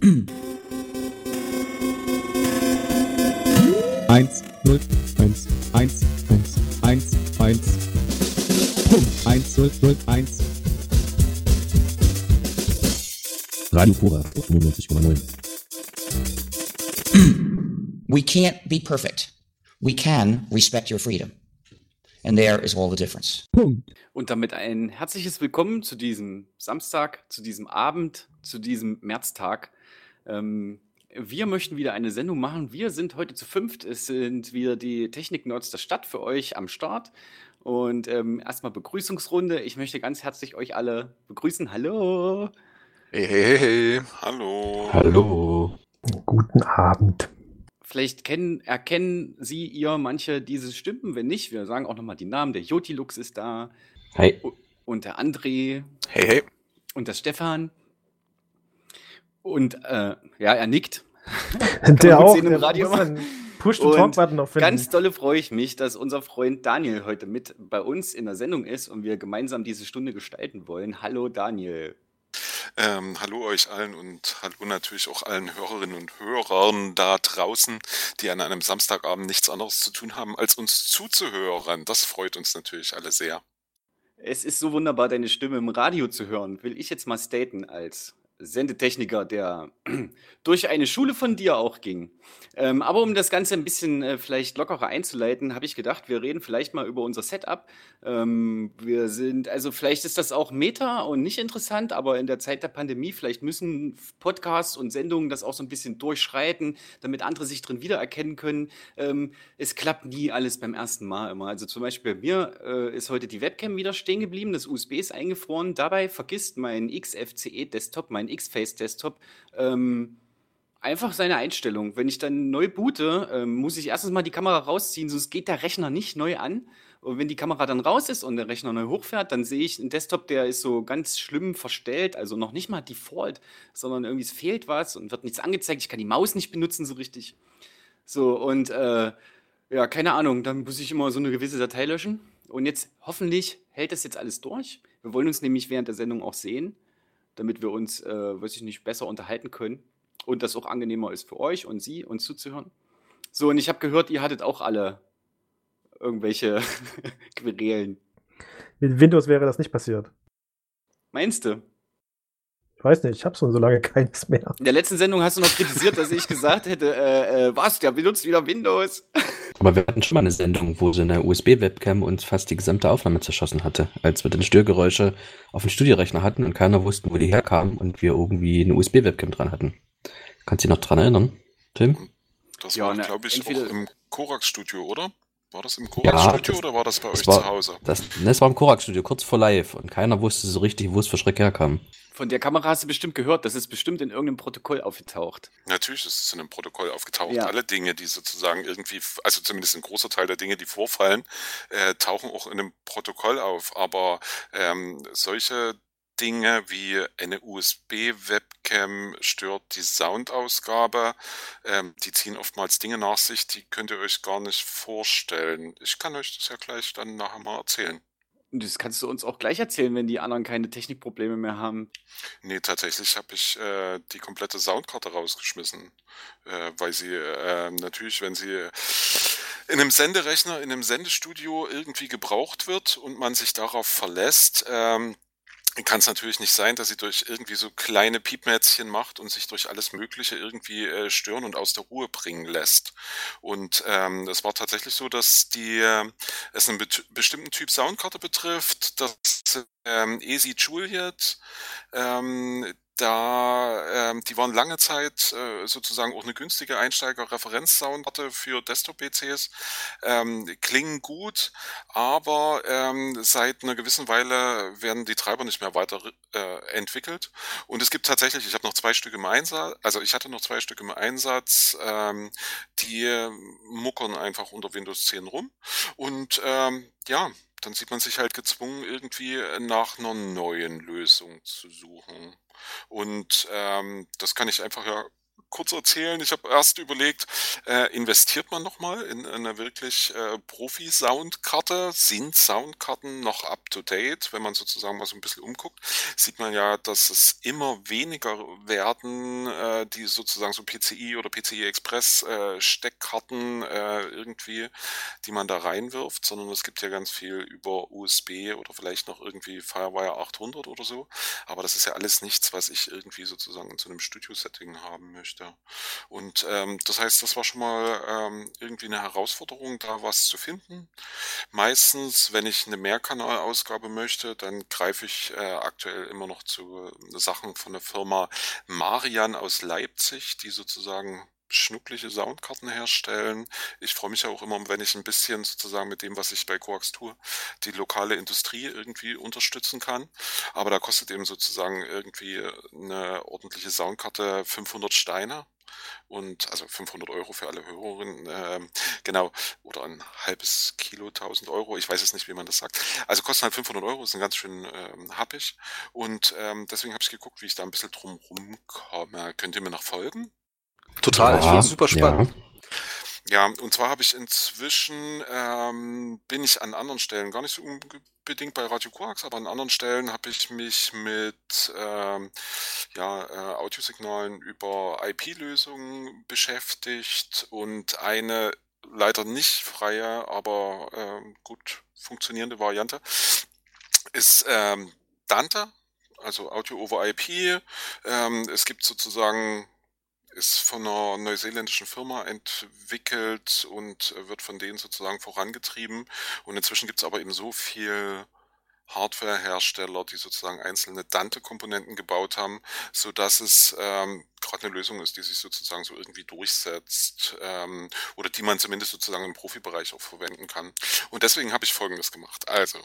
Eins, null, eins, eins, eins, eins, eins. Punkt. Eins, null, null, eins. Radio Pura, 95,9. We can't be perfect. We can respect your freedom. And there is all the difference. Punkt. Und damit ein herzliches Willkommen zu diesem Samstag, zu diesem Abend, zu diesem Märztag. Ähm, wir möchten wieder eine Sendung machen. Wir sind heute zu fünft. Es sind wieder die Technik-Nerds der Stadt für euch am Start. Und ähm, erstmal Begrüßungsrunde. Ich möchte ganz herzlich euch alle begrüßen. Hallo. Hey, hey, hey, hey. hallo. Hallo. Guten Abend. Vielleicht kennen, erkennen Sie, ihr manche diese Stimmen. Wenn nicht, wir sagen auch nochmal die Namen. Der Jotilux ist da. Hi. Und der André. Hey, hey. Und der Stefan. Und äh, ja, er nickt. Der auch. sehen im Der Radio. Push-to-Talk-Button noch finden. Ganz dolle freue ich mich, dass unser Freund Daniel heute mit bei uns in der Sendung ist und wir gemeinsam diese Stunde gestalten wollen. Hallo Daniel. Ähm, hallo euch allen und hallo natürlich auch allen Hörerinnen und Hörern da draußen, die an einem Samstagabend nichts anderes zu tun haben, als uns zuzuhören. Das freut uns natürlich alle sehr. Es ist so wunderbar, deine Stimme im Radio zu hören, will ich jetzt mal staten als Sendetechniker, der durch eine Schule von dir auch ging. Ähm, aber um das Ganze ein bisschen äh, vielleicht lockerer einzuleiten, habe ich gedacht, wir reden vielleicht mal über unser Setup. Ähm, wir sind, also vielleicht ist das auch Meta und nicht interessant, aber in der Zeit der Pandemie, vielleicht müssen Podcasts und Sendungen das auch so ein bisschen durchschreiten, damit andere sich drin wiedererkennen können. Ähm, es klappt nie alles beim ersten Mal immer. Also zum Beispiel bei mir äh, ist heute die Webcam wieder stehen geblieben, das USB ist eingefroren. Dabei vergisst mein XFCE-Desktop, mein X-Face-Desktop, ähm, einfach seine Einstellung. Wenn ich dann neu boote, ähm, muss ich erstens mal die Kamera rausziehen, sonst geht der Rechner nicht neu an. Und wenn die Kamera dann raus ist und der Rechner neu hochfährt, dann sehe ich einen Desktop, der ist so ganz schlimm verstellt, also noch nicht mal Default, sondern irgendwie es fehlt was und wird nichts angezeigt. Ich kann die Maus nicht benutzen so richtig. So, und äh, ja, keine Ahnung, dann muss ich immer so eine gewisse Datei löschen. Und jetzt hoffentlich hält das jetzt alles durch. Wir wollen uns nämlich während der Sendung auch sehen, damit wir uns, äh, weiß ich nicht, besser unterhalten können und das auch angenehmer ist für euch und Sie, uns zuzuhören. So, und ich habe gehört, ihr hattet auch alle irgendwelche Querelen. Mit Windows wäre das nicht passiert. Meinst du? Ich weiß nicht, ich habe schon so lange keines mehr. In der letzten Sendung hast du noch kritisiert, dass ich gesagt hätte, äh, äh, was, der benutzt wieder Windows. Aber wir hatten schon mal eine Sendung, wo so eine USB-Webcam uns fast die gesamte Aufnahme zerschossen hatte, als wir dann Störgeräusche auf dem Studiorechner hatten und keiner wusste, wo die herkamen und wir irgendwie eine USB-Webcam dran hatten. Kannst du dich noch dran erinnern, Tim? Das Ja, war, ne, glaube ich, entweder- auch im Korax-Studio, oder? War das im Ja, Korax-Studio das- oder war das bei euch war, zu Hause? Das, ne, das war im Korax-Studio, kurz vor live und keiner wusste so richtig, wo es für Schreck herkam. Von der Kamera hast du bestimmt gehört, das ist bestimmt in irgendeinem Protokoll aufgetaucht. Natürlich ist es in einem Protokoll aufgetaucht. Ja. Alle Dinge, die sozusagen irgendwie, also zumindest ein großer Teil der Dinge, die vorfallen, äh, tauchen auch in einem Protokoll auf. Aber ähm, solche Dinge wie eine USB-Webcam stört die Soundausgabe, ähm, die ziehen oftmals Dinge nach sich, die könnt ihr euch gar nicht vorstellen. Ich kann euch das ja gleich dann nachher mal erzählen. Und das kannst du uns auch gleich erzählen, wenn die anderen keine Technikprobleme mehr haben. Nee, tatsächlich habe ich äh, die komplette Soundkarte rausgeschmissen, äh, weil sie äh, natürlich, wenn sie in einem Senderechner, in einem Sendestudio irgendwie gebraucht wird und man sich darauf verlässt, ähm, kann es natürlich nicht sein, dass sie durch irgendwie so kleine Piepmätzchen macht und sich durch alles Mögliche irgendwie äh, stören und aus der Ruhe bringen lässt. Und ähm, es war tatsächlich so, dass die äh, es einen bet- bestimmten Typ Soundkarte betrifft, das ähm, Easy Juliet, ähm, da ähm, die waren lange Zeit äh, sozusagen auch eine günstige Einsteiger-Referenz-Soundkarte für Desktop-PCs, ähm, klingen gut, aber ähm, seit einer gewissen Weile werden die Treiber nicht mehr weiter äh, entwickelt. Und es gibt tatsächlich, ich habe noch zwei Stück im Einsatz, also ich hatte noch zwei Stück im Einsatz, ähm, die muckern einfach unter Windows 10 rum. Und ähm, ja, dann sieht man sich halt gezwungen, irgendwie nach einer neuen Lösung zu suchen. Und ähm, das kann ich einfach ja kurz erzählen. Ich habe erst überlegt, äh, investiert man nochmal in eine wirklich äh, Profi-Soundkarte? Sind Soundkarten noch up-to-date? Wenn man sozusagen mal so ein bisschen umguckt, sieht man ja, dass es immer weniger werden, äh, die sozusagen so PCI oder PCI Express äh, Steckkarten äh, irgendwie, die man da reinwirft, sondern es gibt ja ganz viel über USB oder vielleicht noch irgendwie Firewire 800 oder so. Aber das ist ja alles nichts, was ich irgendwie sozusagen in so einem Studio-Setting haben möchte. Und ähm, das heißt, das war schon mal ähm, irgendwie eine Herausforderung, da was zu finden. Meistens, wenn ich eine Mehrkanalausgabe möchte, dann greife ich äh, aktuell immer noch zu äh, Sachen von der Firma Marian aus Leipzig, die sozusagen schnuckliche Soundkarten herstellen. Ich freue mich ja auch immer, wenn ich ein bisschen sozusagen mit dem, was ich bei Coax tue, die lokale Industrie irgendwie unterstützen kann. Aber da kostet eben sozusagen irgendwie eine ordentliche Soundkarte 500 Steine und also 500 Euro für alle Hörerinnen, äh, genau, oder ein halbes Kilo 1000 Euro, ich weiß es nicht, wie man das sagt. Also kosten halt 500 Euro, ist ein ganz schön ähm, happig und ähm, deswegen habe ich geguckt, wie ich da ein bisschen drum rumkomme. Könnt ihr mir noch folgen? Total, ich Ja, finde es super spannend. Ja, und zwar habe ich inzwischen, ähm, bin ich an anderen Stellen, gar nicht so unbedingt bei Radio Koax, aber an anderen Stellen habe ich mich mit ähm, ja, äh, Audiosignalen über IP-Lösungen beschäftigt und eine leider nicht freie, aber ähm, gut funktionierende Variante ist ähm, Dante, also Audio over IP. Ähm, es gibt sozusagen ist von einer neuseeländischen Firma entwickelt und äh, wird von denen sozusagen vorangetrieben. Und inzwischen gibt es aber eben so viel Hardwarehersteller, die sozusagen einzelne Dante-Komponenten gebaut haben, so dass es ähm, gerade eine Lösung ist, die sich sozusagen so irgendwie durchsetzt ähm, oder die man zumindest sozusagen im Profibereich auch verwenden kann. Und deswegen habe ich Folgendes gemacht. Also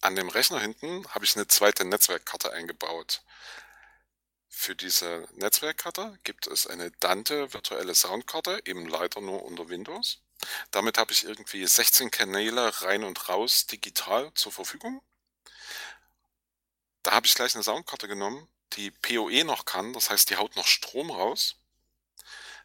an dem Rechner hinten habe ich eine zweite Netzwerkkarte eingebaut. Für diese Netzwerkkarte gibt es eine Dante virtuelle Soundkarte, eben leider nur unter Windows. Damit habe ich irgendwie 16 Kanäle rein und raus digital zur Verfügung. Da habe ich gleich eine Soundkarte genommen, die PoE noch kann, das heißt, die haut noch Strom raus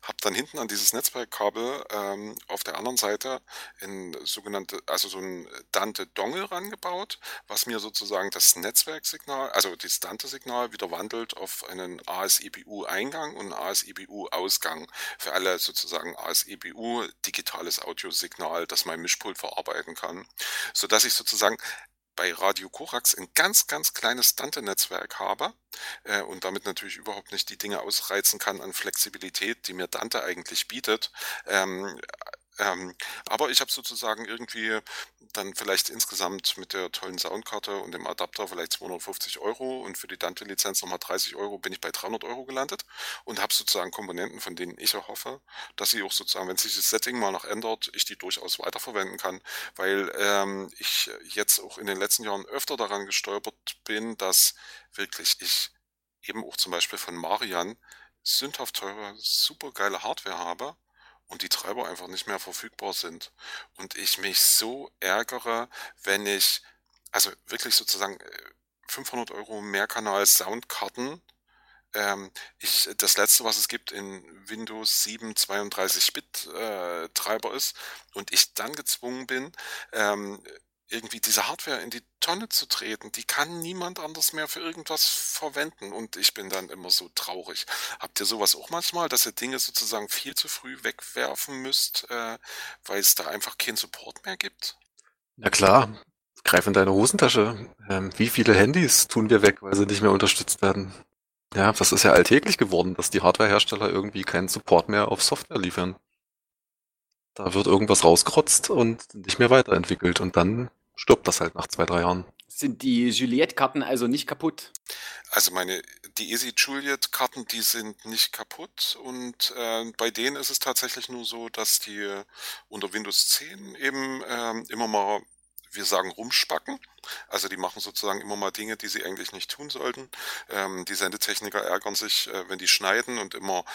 habe dann hinten an dieses Netzwerkkabel ähm, auf der anderen Seite ein sogenannte, also so ein Dante Dongle rangebaut, was mir sozusagen das Netzwerksignal, also das Dante Signal wieder wandelt auf einen ASEBU Eingang und ASEBU Ausgang für alle sozusagen ASEBU digitales Audiosignal, das mein Mischpult verarbeiten kann, so dass ich sozusagen bei Radio Korax ein ganz, ganz kleines Dante-Netzwerk habe äh, und damit natürlich überhaupt nicht die Dinge ausreizen kann an Flexibilität, die mir Dante eigentlich bietet. Ähm, ähm, aber ich habe sozusagen irgendwie dann vielleicht insgesamt mit der tollen Soundkarte und dem Adapter vielleicht 250 Euro und für die Dante-Lizenz nochmal 30 Euro bin ich bei 300 Euro gelandet und habe sozusagen Komponenten, von denen ich erhoffe, dass sie auch sozusagen, wenn sich das Setting mal noch ändert, ich die durchaus weiterverwenden kann, weil ähm, ich jetzt auch in den letzten Jahren öfter daran gestolpert bin, dass wirklich ich eben auch zum Beispiel von Marian sündhaft teure, super geile Hardware habe und die Treiber einfach nicht mehr verfügbar sind. Und ich mich so ärgere, wenn ich, also wirklich sozusagen 500 äh, Euro Mehrkanal Soundkarten, ähm, ich, das letzte, was es gibt in Windows 7 32-Bit äh, ist und ich dann gezwungen bin, ähm, irgendwie diese Hardware in die Tonne zu treten. Die kann niemand anders mehr für irgendwas verwenden und ich bin dann immer so traurig. Habt ihr sowas auch manchmal, dass ihr Dinge sozusagen viel zu früh wegwerfen müsst, äh, weil es da einfach keinen Support mehr gibt? Na klar, greif in deine Hosentasche. Ähm, wie viele Handys tun wir weg, weil sie nicht mehr unterstützt werden? Ja, das ist ja alltäglich geworden, dass die Hardwarehersteller irgendwie keinen Support mehr auf Software liefern. Da wird irgendwas rausgerotzt und nicht mehr weiterentwickelt und dann stirbt das halt nach zwei, drei Jahren. Sind die Juliette-Karten also nicht kaputt? Also meine, die Easy Juliet-Karten, die sind nicht kaputt und äh, bei denen ist es tatsächlich nur so, dass die unter Windows 10 eben äh, immer mal, wir sagen, rumspacken. Also die machen sozusagen immer mal Dinge, die sie eigentlich nicht tun sollten. Ähm, die Sendetechniker ärgern sich, äh, wenn die schneiden und immer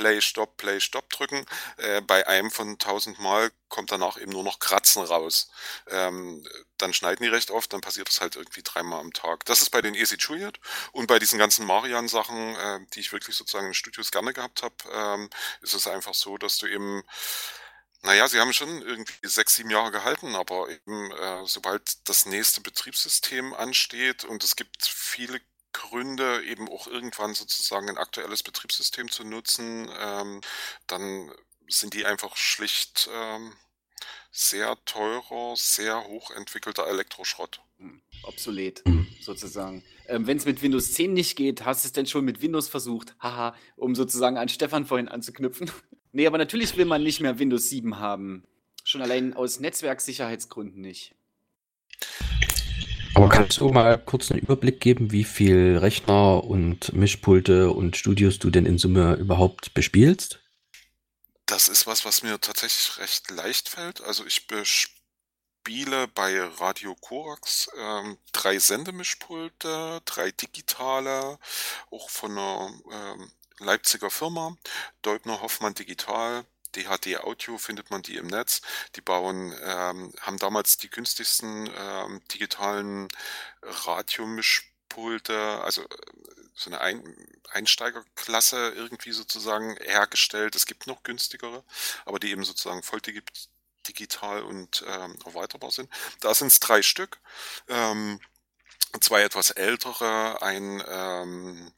Play, Stop, Play, Stop drücken. Äh, bei einem von 1000 Mal kommt danach eben nur noch Kratzen raus. Ähm, dann schneiden die recht oft, dann passiert das halt irgendwie dreimal am Tag. Das ist bei den Easy Juliet und bei diesen ganzen Marian-Sachen, äh, die ich wirklich sozusagen in Studios gerne gehabt habe, ähm, ist es einfach so, dass du eben naja, sie haben schon irgendwie sechs, sieben Jahre gehalten, aber eben äh, sobald das nächste Betriebssystem ansteht und es gibt viele Gründe, eben auch irgendwann sozusagen ein aktuelles Betriebssystem zu nutzen, ähm, dann sind die einfach schlicht ähm, sehr teurer, sehr hochentwickelter Elektroschrott. Hm, Obsolet, sozusagen. Ähm, Wenn es mit Windows 10 nicht geht, hast du es denn schon mit Windows versucht? Haha, um sozusagen an Stefan vorhin anzuknüpfen. nee, aber natürlich will man nicht mehr Windows 7 haben. Schon allein aus Netzwerksicherheitsgründen nicht. Aber kannst du mal kurz einen Überblick geben, wie viel Rechner und Mischpulte und Studios du denn in Summe überhaupt bespielst? Das ist was, was mir tatsächlich recht leicht fällt. Also ich bespiele bei Radio Korax ähm, drei Sendemischpulte, drei digitale, auch von einer ähm, Leipziger Firma, Deubner Hoffmann Digital, DHD Audio findet man die im Netz. Die bauen, ähm, haben damals die günstigsten ähm, digitalen Radiomischpulte, also äh, so eine Ein Einsteigerklasse irgendwie sozusagen hergestellt. Es gibt noch günstigere, aber die eben sozusagen voll digi digital und ähm, erweiterbar sind. Da sind es drei Stück. Ähm, zwei etwas ältere, ein ähm,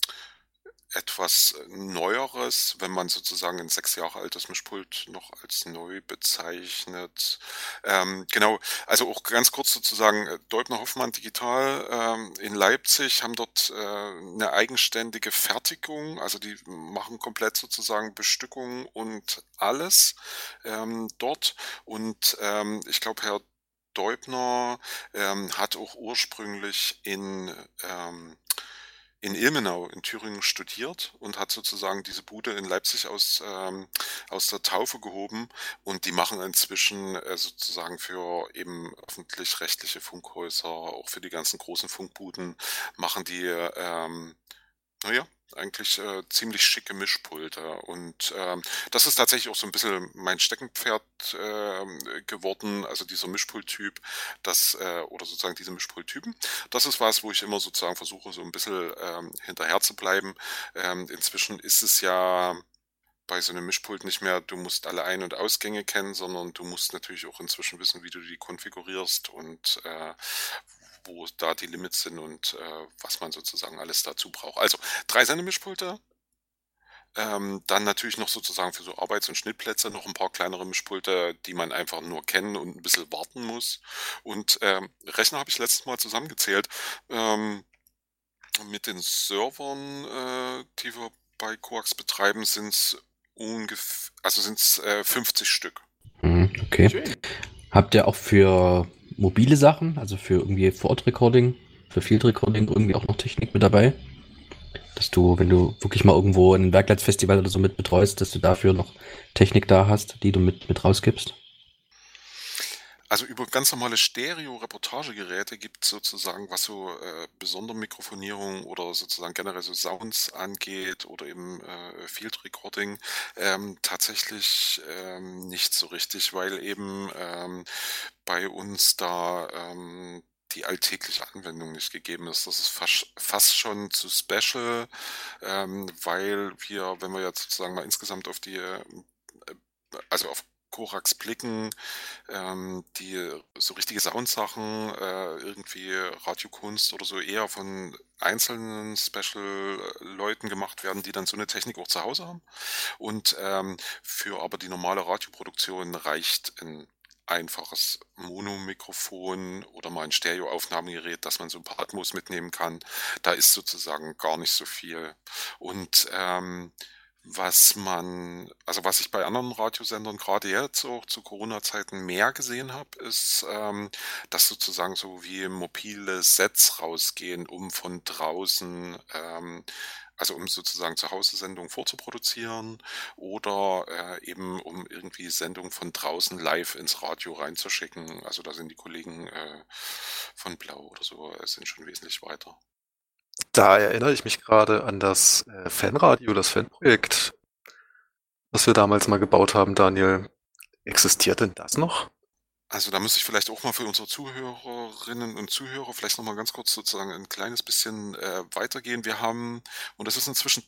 etwas Neueres, wenn man sozusagen ein sechs Jahre altes Mischpult noch als neu bezeichnet. Ähm, genau, also auch ganz kurz sozusagen, äh, Deubner Hoffmann Digital ähm, in Leipzig haben dort äh, eine eigenständige Fertigung, also die machen komplett sozusagen Bestückung und alles ähm, dort. Und ähm, ich glaube, Herr Deubner ähm, hat auch ursprünglich in ähm, in Ilmenau in Thüringen studiert und hat sozusagen diese Bude in Leipzig aus, ähm, aus der Taufe gehoben. Und die machen inzwischen äh, sozusagen für eben öffentlich-rechtliche Funkhäuser, auch für die ganzen großen Funkbuden, machen die, ähm, naja, eigentlich äh, ziemlich schicke Mischpulte. Und ähm, das ist tatsächlich auch so ein bisschen mein Steckenpferd äh, geworden, also dieser Mischpulttyp, das, äh, oder sozusagen diese Mischpulttypen. Das ist was, wo ich immer sozusagen versuche, so ein bisschen ähm, hinterher zu bleiben. Ähm, inzwischen ist es ja bei so einem Mischpult nicht mehr, du musst alle Ein- und Ausgänge kennen, sondern du musst natürlich auch inzwischen wissen, wie du die konfigurierst und äh, wo da die Limits sind und äh, was man sozusagen alles dazu braucht. Also drei Sendemischpulte, ähm, dann natürlich noch sozusagen für so Arbeits- und Schnittplätze noch ein paar kleinere Mischpulte, die man einfach nur kennen und ein bisschen warten muss. Und ähm, Rechner habe ich letztes Mal zusammengezählt. Ähm, mit den Servern, äh, die wir bei Coax betreiben, sind es ungefähr, also sind es äh, 50 Stück. Mhm, okay. Schön. Habt ihr auch für mobile Sachen, also für irgendwie Vor-Ort-Recording, für Field Recording irgendwie auch noch Technik mit dabei? Dass du, wenn du wirklich mal irgendwo ein Werkleitsfestival oder so mit betreust, dass du dafür noch Technik da hast, die du mit, mit rausgibst? Also über ganz normale Stereo-Reportagegeräte gibt es sozusagen, was so äh, besondere Mikrofonierung oder sozusagen generell so Sounds angeht oder eben äh, Field Recording, ähm, tatsächlich ähm, nicht so richtig, weil eben ähm, bei uns da ähm, die alltägliche Anwendung nicht gegeben ist. Das ist fast, fast schon zu special, ähm, weil wir, wenn wir jetzt sozusagen mal insgesamt auf die, äh, also auf Korax blicken, ähm, die so richtige Soundsachen, äh, irgendwie Radiokunst oder so eher von einzelnen Special-Leuten gemacht werden, die dann so eine Technik auch zu Hause haben. Und ähm, für aber die normale Radioproduktion reicht ein einfaches Monomikrofon oder mal ein Stereoaufnahmegerät, dass man so ein paar Atmos mitnehmen kann. Da ist sozusagen gar nicht so viel. Und ähm, was man, also was ich bei anderen Radiosendern gerade jetzt auch zu Corona-Zeiten mehr gesehen habe, ist, ähm, dass sozusagen so wie mobile Sets rausgehen, um von draußen, ähm, also um sozusagen zu Hause Sendungen vorzuproduzieren oder äh, eben um irgendwie Sendungen von draußen live ins Radio reinzuschicken. Also da sind die Kollegen äh, von Blau oder so, äh, sind schon wesentlich weiter. Da erinnere ich mich gerade an das äh, Fanradio, das Fanprojekt, was wir damals mal gebaut haben, Daniel. Existiert denn das noch? Also da müsste ich vielleicht auch mal für unsere Zuhörerinnen und Zuhörer vielleicht noch mal ganz kurz sozusagen ein kleines bisschen äh, weitergehen. Wir haben, und das ist inzwischen,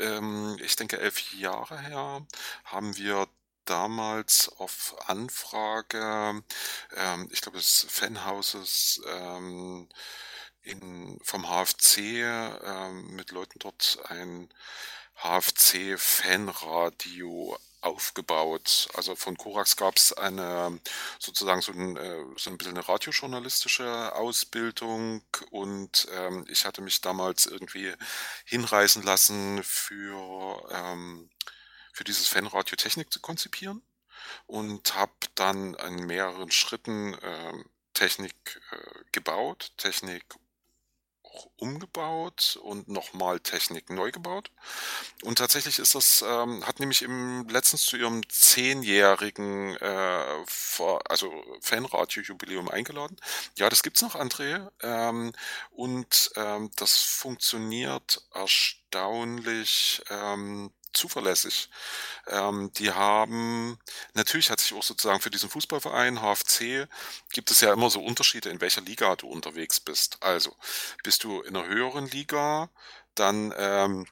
ähm, ich denke, elf Jahre her, haben wir damals auf Anfrage, ähm, ich glaube des Fanhauses ähm, in, vom HFC ähm, mit Leuten dort ein HFC-Fanradio aufgebaut. Also von Korax gab es eine sozusagen so ein, äh, so ein bisschen eine radiojournalistische Ausbildung und ähm, ich hatte mich damals irgendwie hinreißen lassen für, ähm, für dieses Fanradio Technik zu konzipieren und habe dann in mehreren Schritten ähm, Technik äh, gebaut, Technik umgebaut und nochmal Technik neu gebaut. Und tatsächlich ist das, ähm, hat nämlich im letztens zu ihrem zehnjährigen äh, also Fanradio-Jubiläum eingeladen. Ja, das gibt's noch, André. Ähm, und ähm, das funktioniert erstaunlich ähm, zuverlässig. Ähm, die haben, natürlich hat sich auch sozusagen für diesen Fußballverein HFC, gibt es ja immer so Unterschiede, in welcher Liga du unterwegs bist. Also, bist du in einer höheren Liga, dann ähm,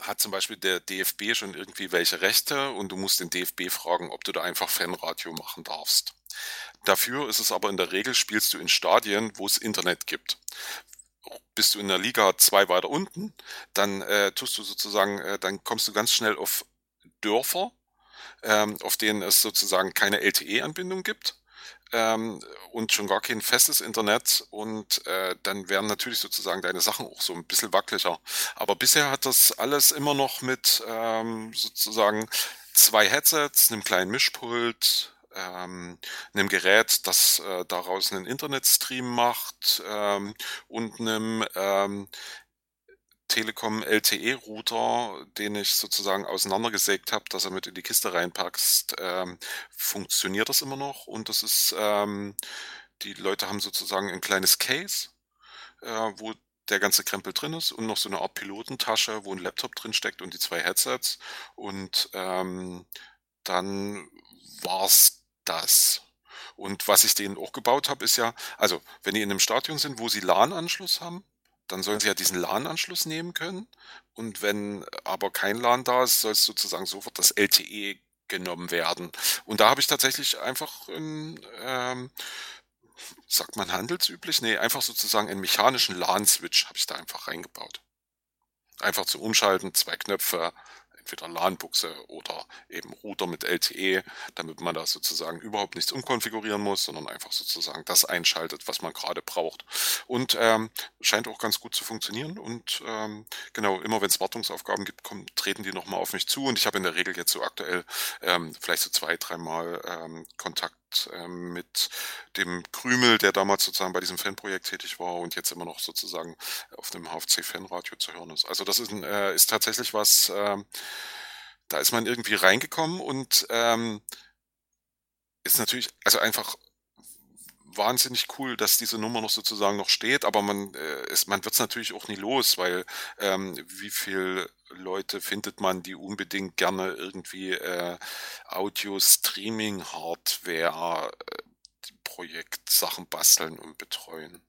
hat zum Beispiel der DFB schon irgendwie welche Rechte und du musst den DFB fragen, ob du da einfach Fanradio machen darfst. Dafür ist es aber in der Regel, spielst du in Stadien, wo es Internet gibt bist du in der Liga zwei weiter unten, dann äh, tust du sozusagen, äh, dann kommst du ganz schnell auf Dörfer, ähm, auf denen es sozusagen keine LTE-Anbindung gibt ähm, und schon gar kein festes Internet und äh, dann werden natürlich sozusagen deine Sachen auch so ein bisschen wackeliger. Aber bisher hat das alles immer noch mit ähm, sozusagen zwei Headsets, einem kleinen Mischpult, ähm, einem Gerät, das äh, daraus einen Internetstream macht ähm, und einem ähm, Telekom LTE-Router, den ich sozusagen auseinandergesägt habe, dass er mit in die Kiste reinpackst, ähm, funktioniert das immer noch. Und das ist, ähm, die Leute haben sozusagen ein kleines Case, äh, wo der ganze Krempel drin ist und noch so eine Art Pilotentasche, wo ein Laptop drin steckt und die zwei Headsets. Und ähm, dann war's das. Und was ich denen auch gebaut habe, ist ja, also wenn die in einem Stadion sind, wo sie LAN-Anschluss haben, dann sollen sie ja diesen LAN-Anschluss nehmen können. Und wenn aber kein LAN da ist, soll es sozusagen sofort das LTE genommen werden. Und da habe ich tatsächlich einfach ein, ähm, sagt man handelsüblich? Nee, einfach sozusagen einen mechanischen LAN-Switch habe ich da einfach reingebaut. Einfach zum Umschalten, zwei Knöpfe, entweder LAN-Buchse oder eben Router mit LTE, damit man da sozusagen überhaupt nichts umkonfigurieren muss, sondern einfach sozusagen das einschaltet, was man gerade braucht. Und ähm, scheint auch ganz gut zu funktionieren. Und ähm, genau, immer wenn es Wartungsaufgaben gibt, kommen, treten die nochmal auf mich zu. Und ich habe in der Regel jetzt so aktuell ähm, vielleicht so zwei, dreimal ähm, Kontakt ähm, mit dem Krümel, der damals sozusagen bei diesem Fanprojekt tätig war und jetzt immer noch sozusagen auf dem HFC-Fanradio zu hören ist. Also das ist, äh, ist tatsächlich was, äh, da ist man irgendwie reingekommen und ähm, ist natürlich, also einfach wahnsinnig cool, dass diese Nummer noch sozusagen noch steht, aber man, äh, man wird es natürlich auch nie los, weil ähm, wie viel Leute findet man, die unbedingt gerne irgendwie äh, Audio-Streaming-Hardware äh, Projektsachen basteln und betreuen.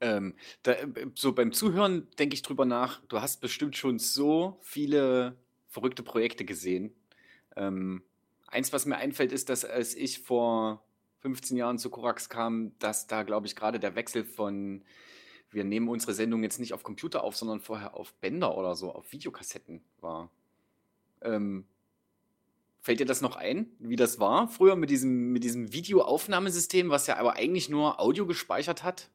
Ähm, da, äh, so beim Zuhören denke ich drüber nach, du hast bestimmt schon so viele verrückte Projekte gesehen. Ähm, eins, was mir einfällt, ist, dass als ich vor 15 Jahren zu Korax kam, dass da, glaube ich, gerade der Wechsel von, wir nehmen unsere Sendung jetzt nicht auf Computer auf, sondern vorher auf Bänder oder so, auf Videokassetten war. Ähm, fällt dir das noch ein, wie das war früher mit diesem, mit diesem Videoaufnahmesystem, was ja aber eigentlich nur Audio gespeichert hat?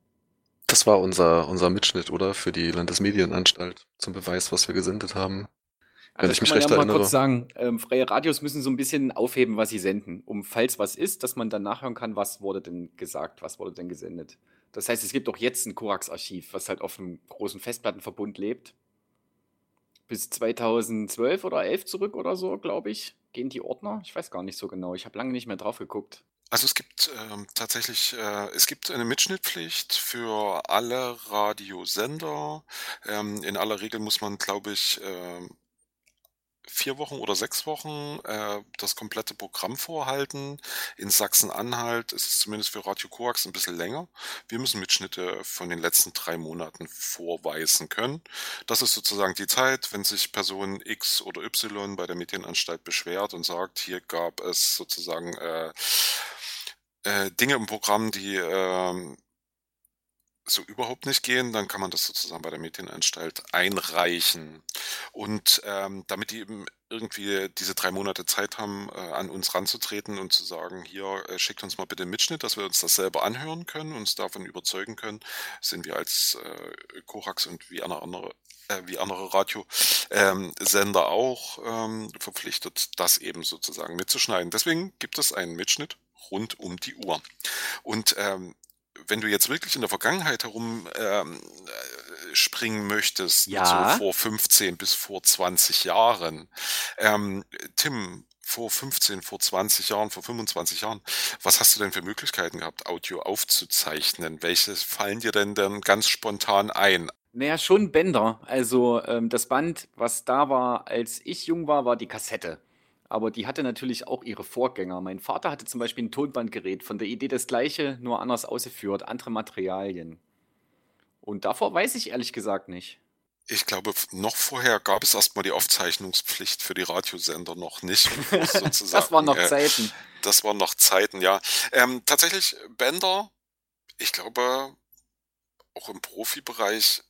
Das war unser, unser Mitschnitt, oder? Für die Landesmedienanstalt zum Beweis, was wir gesendet haben. Also ich mich kann man recht ja mal erinnere. kurz sagen, ähm, freie Radios müssen so ein bisschen aufheben, was sie senden, um falls was ist, dass man dann nachhören kann, was wurde denn gesagt, was wurde denn gesendet. Das heißt, es gibt auch jetzt ein Korax-Archiv, was halt auf einem großen Festplattenverbund lebt. Bis 2012 oder 11 zurück oder so, glaube ich, gehen die Ordner. Ich weiß gar nicht so genau. Ich habe lange nicht mehr drauf geguckt. Also es gibt ähm, tatsächlich, äh, es gibt eine Mitschnittpflicht für alle Radiosender. Ähm, in aller Regel muss man, glaube ich, äh, vier Wochen oder sechs Wochen äh, das komplette Programm vorhalten. In Sachsen-Anhalt ist es zumindest für Radio Koax ein bisschen länger. Wir müssen Mitschnitte von den letzten drei Monaten vorweisen können. Das ist sozusagen die Zeit, wenn sich Person X oder Y bei der Medienanstalt beschwert und sagt, hier gab es sozusagen äh, äh, Dinge im Programm, die äh, so überhaupt nicht gehen, dann kann man das sozusagen bei der Medienanstalt einreichen. Und ähm, damit die eben irgendwie diese drei Monate Zeit haben, äh, an uns ranzutreten und zu sagen, hier, äh, schickt uns mal bitte einen Mitschnitt, dass wir uns das selber anhören können, uns davon überzeugen können, sind wir als äh, Korax und wie eine andere äh, wie andere Radiosender ähm, auch ähm, verpflichtet, das eben sozusagen mitzuschneiden. Deswegen gibt es einen Mitschnitt rund um die Uhr. Und ähm, wenn du jetzt wirklich in der Vergangenheit herum ähm, äh, springen möchtest, Ja. so vor 15 bis vor 20 Jahren, ähm, Tim, vor 15, vor 20 Jahren, vor 25 Jahren, was hast du denn für Möglichkeiten gehabt, Audio aufzuzeichnen? Welche fallen dir denn dann ganz spontan ein? Naja, schon Bänder. Also ähm, das Band, was da war, als ich jung war, war die Kassette. Aber die hatte natürlich auch ihre Vorgänger. Mein Vater hatte zum Beispiel ein Tonbandgerät, von der Idee das gleiche, nur anders ausgeführt, andere Materialien. Und davor weiß ich ehrlich gesagt nicht. Ich glaube, noch vorher gab es erstmal die Aufzeichnungspflicht für die Radiosender noch nicht. Das waren noch äh, Zeiten. Das waren noch Zeiten, ja. Ähm, tatsächlich, Bänder, ich glaube, auch im Profibereich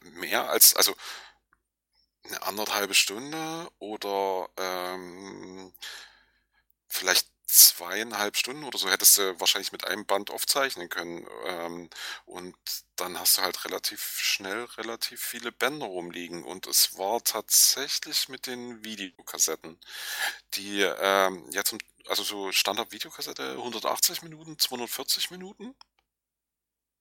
mehr als, also eine anderthalbe Stunde oder ähm, vielleicht zweieinhalb Stunden oder so hättest du wahrscheinlich mit einem Band aufzeichnen können. Ähm, und dann hast du halt relativ schnell relativ viele Bänder rumliegen. Und es war tatsächlich mit den Videokassetten, die ähm, ja zum, also so Standard-Videokassette 180 Minuten, 240 Minuten.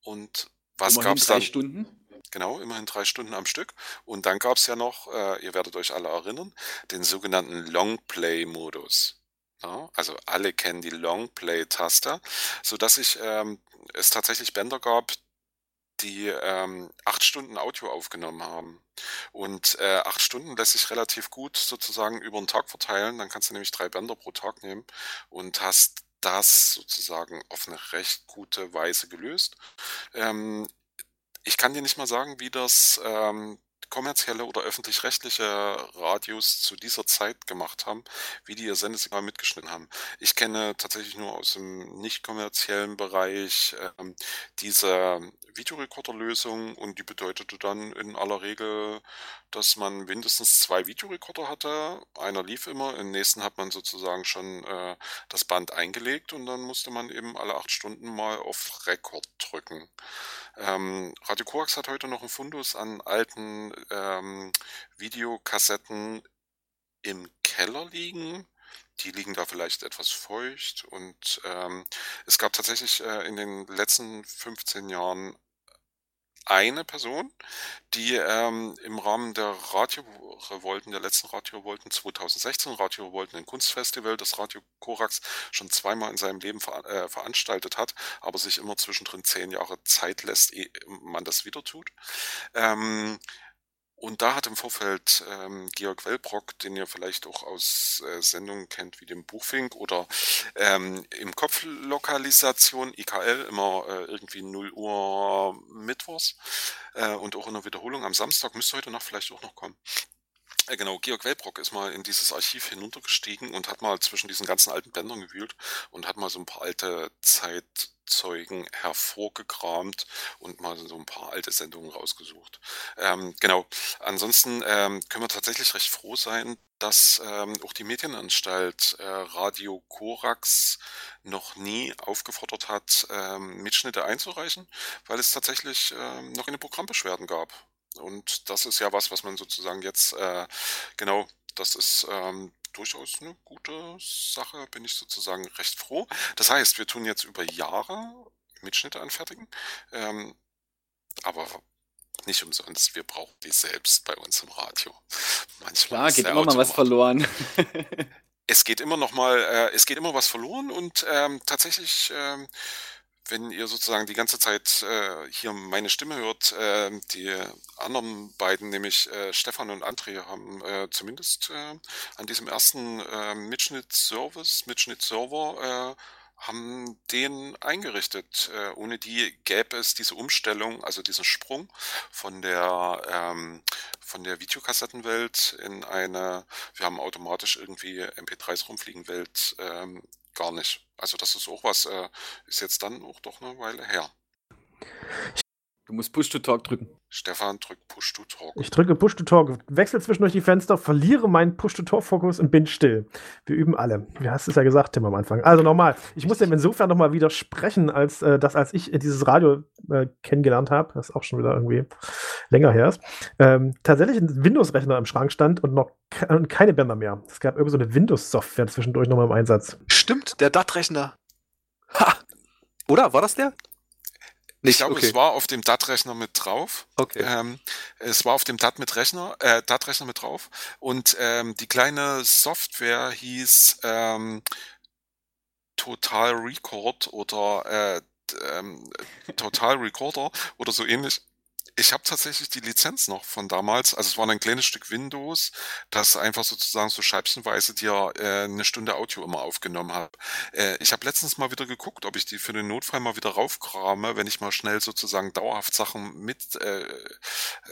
Und was gab's drei dann? Stunden. Genau, immerhin drei Stunden am Stück. Und dann gab's ja noch, äh, ihr werdet euch alle erinnern, den sogenannten Longplay-Modus. Ja, also alle kennen die Longplay-Taste, sodass ich ähm, es tatsächlich Bänder gab, die ähm, acht Stunden Audio aufgenommen haben. Und äh, acht Stunden lässt sich relativ gut sozusagen über den Tag verteilen. Dann kannst du nämlich drei Bänder pro Tag nehmen und hast das sozusagen auf eine recht gute Weise gelöst. Ähm, ich kann dir nicht mal sagen, wie das ähm, kommerzielle oder öffentlich-rechtliche Radios zu dieser Zeit gemacht haben, wie die ihr Sendesignal mitgeschnitten haben. Ich kenne tatsächlich nur aus dem nicht kommerziellen Bereich ähm, diese Videorekorderlösung und die bedeutete dann in aller Regel, dass man mindestens zwei Videorekorder hatte. Einer lief immer, im nächsten hat man sozusagen schon äh, das Band eingelegt und dann musste man eben alle acht Stunden mal auf Rekord drücken. Ähm, Radio Koax hat heute noch einen Fundus an alten ähm, Videokassetten im Keller liegen. Die liegen da vielleicht etwas feucht und ähm, es gab tatsächlich äh, in den letzten 15 Jahren eine Person, die ähm, im Rahmen der Radio-Revolten, der letzten Radio-Revolten 2016, Radio-Revolten, ein Kunstfestival, das Radio Korax schon zweimal in seinem Leben ver äh, veranstaltet hat, aber sich immer zwischendrin zehn Jahre Zeit lässt, ehe man das wieder tut. Ähm, und da hat im Vorfeld ähm, Georg Wellbrock, den ihr vielleicht auch aus äh, Sendungen kennt wie dem Buchfink oder ähm, im Kopflokalisation IKL immer äh, irgendwie 0 Uhr mittwochs äh, und auch in der Wiederholung am Samstag, müsste heute Nacht vielleicht auch noch kommen. Äh, Genau, Georg Wellbrock ist mal in dieses Archiv hinuntergestiegen und hat mal zwischen diesen ganzen alten Bändern gewühlt und hat mal so ein paar alte Zeitzeugen hervorgekramt und mal so ein paar alte Sendungen rausgesucht. Ähm, genau, ansonsten ähm, können wir tatsächlich recht froh sein, dass ähm, auch die Medienanstalt äh, Radio Korax noch nie aufgefordert hat, ähm, Mitschnitte einzureichen, weil es tatsächlich ähm, noch eine Programmbeschwerden gab. Und das ist ja was, was man sozusagen jetzt, äh, genau, das ist ähm, durchaus eine gute Sache, bin ich sozusagen recht froh. Das heißt, wir tun jetzt über Jahre Mitschnitte anfertigen, ähm, aber nicht umsonst, wir brauchen die selbst bei uns im Radio. Manchmal Klar, geht immer mal was Automat- verloren. es geht immer noch mal, äh, es geht immer was verloren und ähm, tatsächlich ähm, wenn ihr sozusagen die ganze Zeit äh, hier meine Stimme hört, äh, die anderen beiden, nämlich äh, Stefan und André, haben äh, zumindest äh, an diesem ersten äh, Mitschnitt-Service, Mitschnitt-Server, äh, haben den eingerichtet. Äh, ohne die gäbe es diese Umstellung, also diesen Sprung von der ähm, von der Videokassettenwelt in eine, wir haben automatisch irgendwie MP3s rumfliegen Welt ähm, gar nicht. Also das ist auch was, äh, ist jetzt dann auch doch eine Weile her. Du musst Push-to-Talk drücken. Stefan drückt Push-to-Talk. Ich drücke Push-to-Talk, wechsle zwischendurch die Fenster, verliere meinen Push-to-Talk-Fokus und bin still. Wir üben alle. Du hast es ja gesagt, Tim, am Anfang. Also nochmal, ich muss dem insofern nochmal widersprechen, als äh, dass als ich dieses Radio äh, kennengelernt habe, das auch schon wieder irgendwie länger her ist, ähm, tatsächlich ein Windows-Rechner im Schrank stand und noch ke und keine Bänder mehr. Es gab irgendwie so eine Windows-Software zwischendurch nochmal im Einsatz. Stimmt, der DAT-Rechner. Ha! Oder? War das der? Ich glaube, es war auf dem DAT-Rechner mit drauf. Okay. Ähm, es war auf dem DAT mit Rechner, äh, DAT-Rechner mit drauf. Und ähm, die kleine Software hieß ähm, Total Record oder äh, ähm, Total Recorder oder so ähnlich. Ich habe tatsächlich die Lizenz noch von damals. Also es war ein kleines Stück Windows, das einfach sozusagen so scheibchenweise dir äh, eine Stunde Audio immer aufgenommen hat. Äh, ich habe letztens mal wieder geguckt, ob ich die für den Notfall mal wieder raufkrame, wenn ich mal schnell sozusagen dauerhaft Sachen mit äh,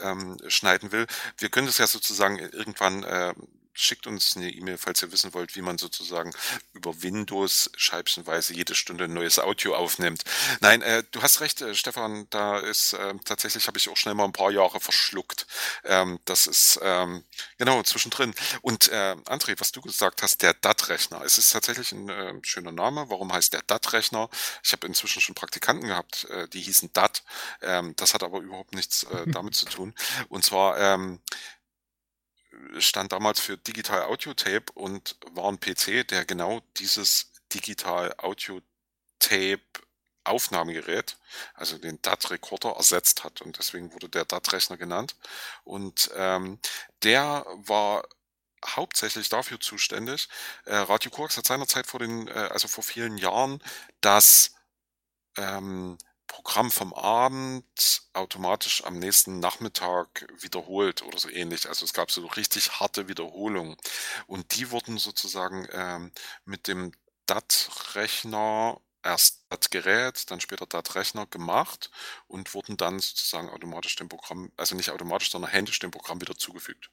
ähm, schneiden will. Wir können das ja sozusagen irgendwann äh, schickt uns eine E-Mail, falls ihr wissen wollt, wie man sozusagen über Windows scheibchenweise jede Stunde ein neues Audio aufnimmt. Nein, äh, du hast recht, äh, Stefan, da ist äh, tatsächlich habe ich auch schnell mal ein paar Jahre verschluckt. Ähm, das ist ähm, genau zwischendrin. Und äh, André, was du gesagt hast, der DAT-Rechner. Es ist tatsächlich ein äh, schöner Name. Warum heißt der DAT-Rechner? Ich habe inzwischen schon Praktikanten gehabt, äh, die hießen DAT. Ähm, das hat aber überhaupt nichts äh, damit zu tun. Und zwar ähm, stand damals für Digital Audio Tape und war ein PC, der genau dieses Digital Audio Tape Aufnahmegerät, also den DAT-Recorder ersetzt hat und deswegen wurde der DAT-Rechner genannt. Und ähm, der war hauptsächlich dafür zuständig. Äh, Radio Korax hat seinerzeit vor den, äh, also vor vielen Jahren, das ähm, Programm vom Abend automatisch am nächsten Nachmittag wiederholt oder so ähnlich. Also es gab so richtig harte Wiederholungen. Und die wurden sozusagen ähm, mit dem DAT-Rechner erst DAT-Gerät, dann später DAT-Rechner gemacht und wurden dann sozusagen automatisch dem Programm, also nicht automatisch, sondern händisch dem Programm wieder zugefügt.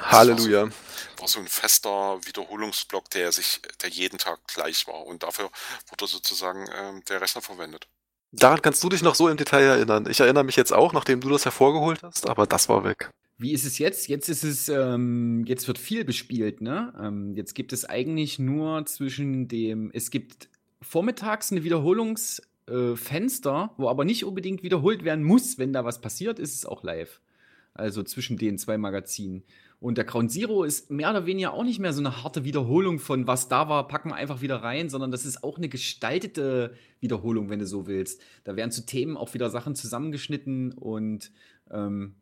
Halleluja. War so, war so ein fester Wiederholungsblock, der sich, der jeden Tag gleich war. Und dafür wurde sozusagen ähm, der Rechner verwendet. Daran kannst du dich noch so im Detail erinnern. Ich erinnere mich jetzt auch, nachdem du das hervorgeholt hast, aber das war weg. Wie ist es jetzt? Jetzt ist es, ähm, jetzt wird viel bespielt, ne? Ähm, jetzt gibt es eigentlich nur zwischen dem, es gibt vormittags eine Wiederholungsfenster, äh, wo aber nicht unbedingt wiederholt werden muss, wenn da was passiert, ist es auch live. Also zwischen den zwei Magazinen. Und der Ground Zero ist mehr oder weniger auch nicht mehr so eine harte Wiederholung von was da war, packen wir einfach wieder rein, sondern das ist auch eine gestaltete Wiederholung, wenn du so willst. Da werden zu Themen auch wieder Sachen zusammengeschnitten und ähm,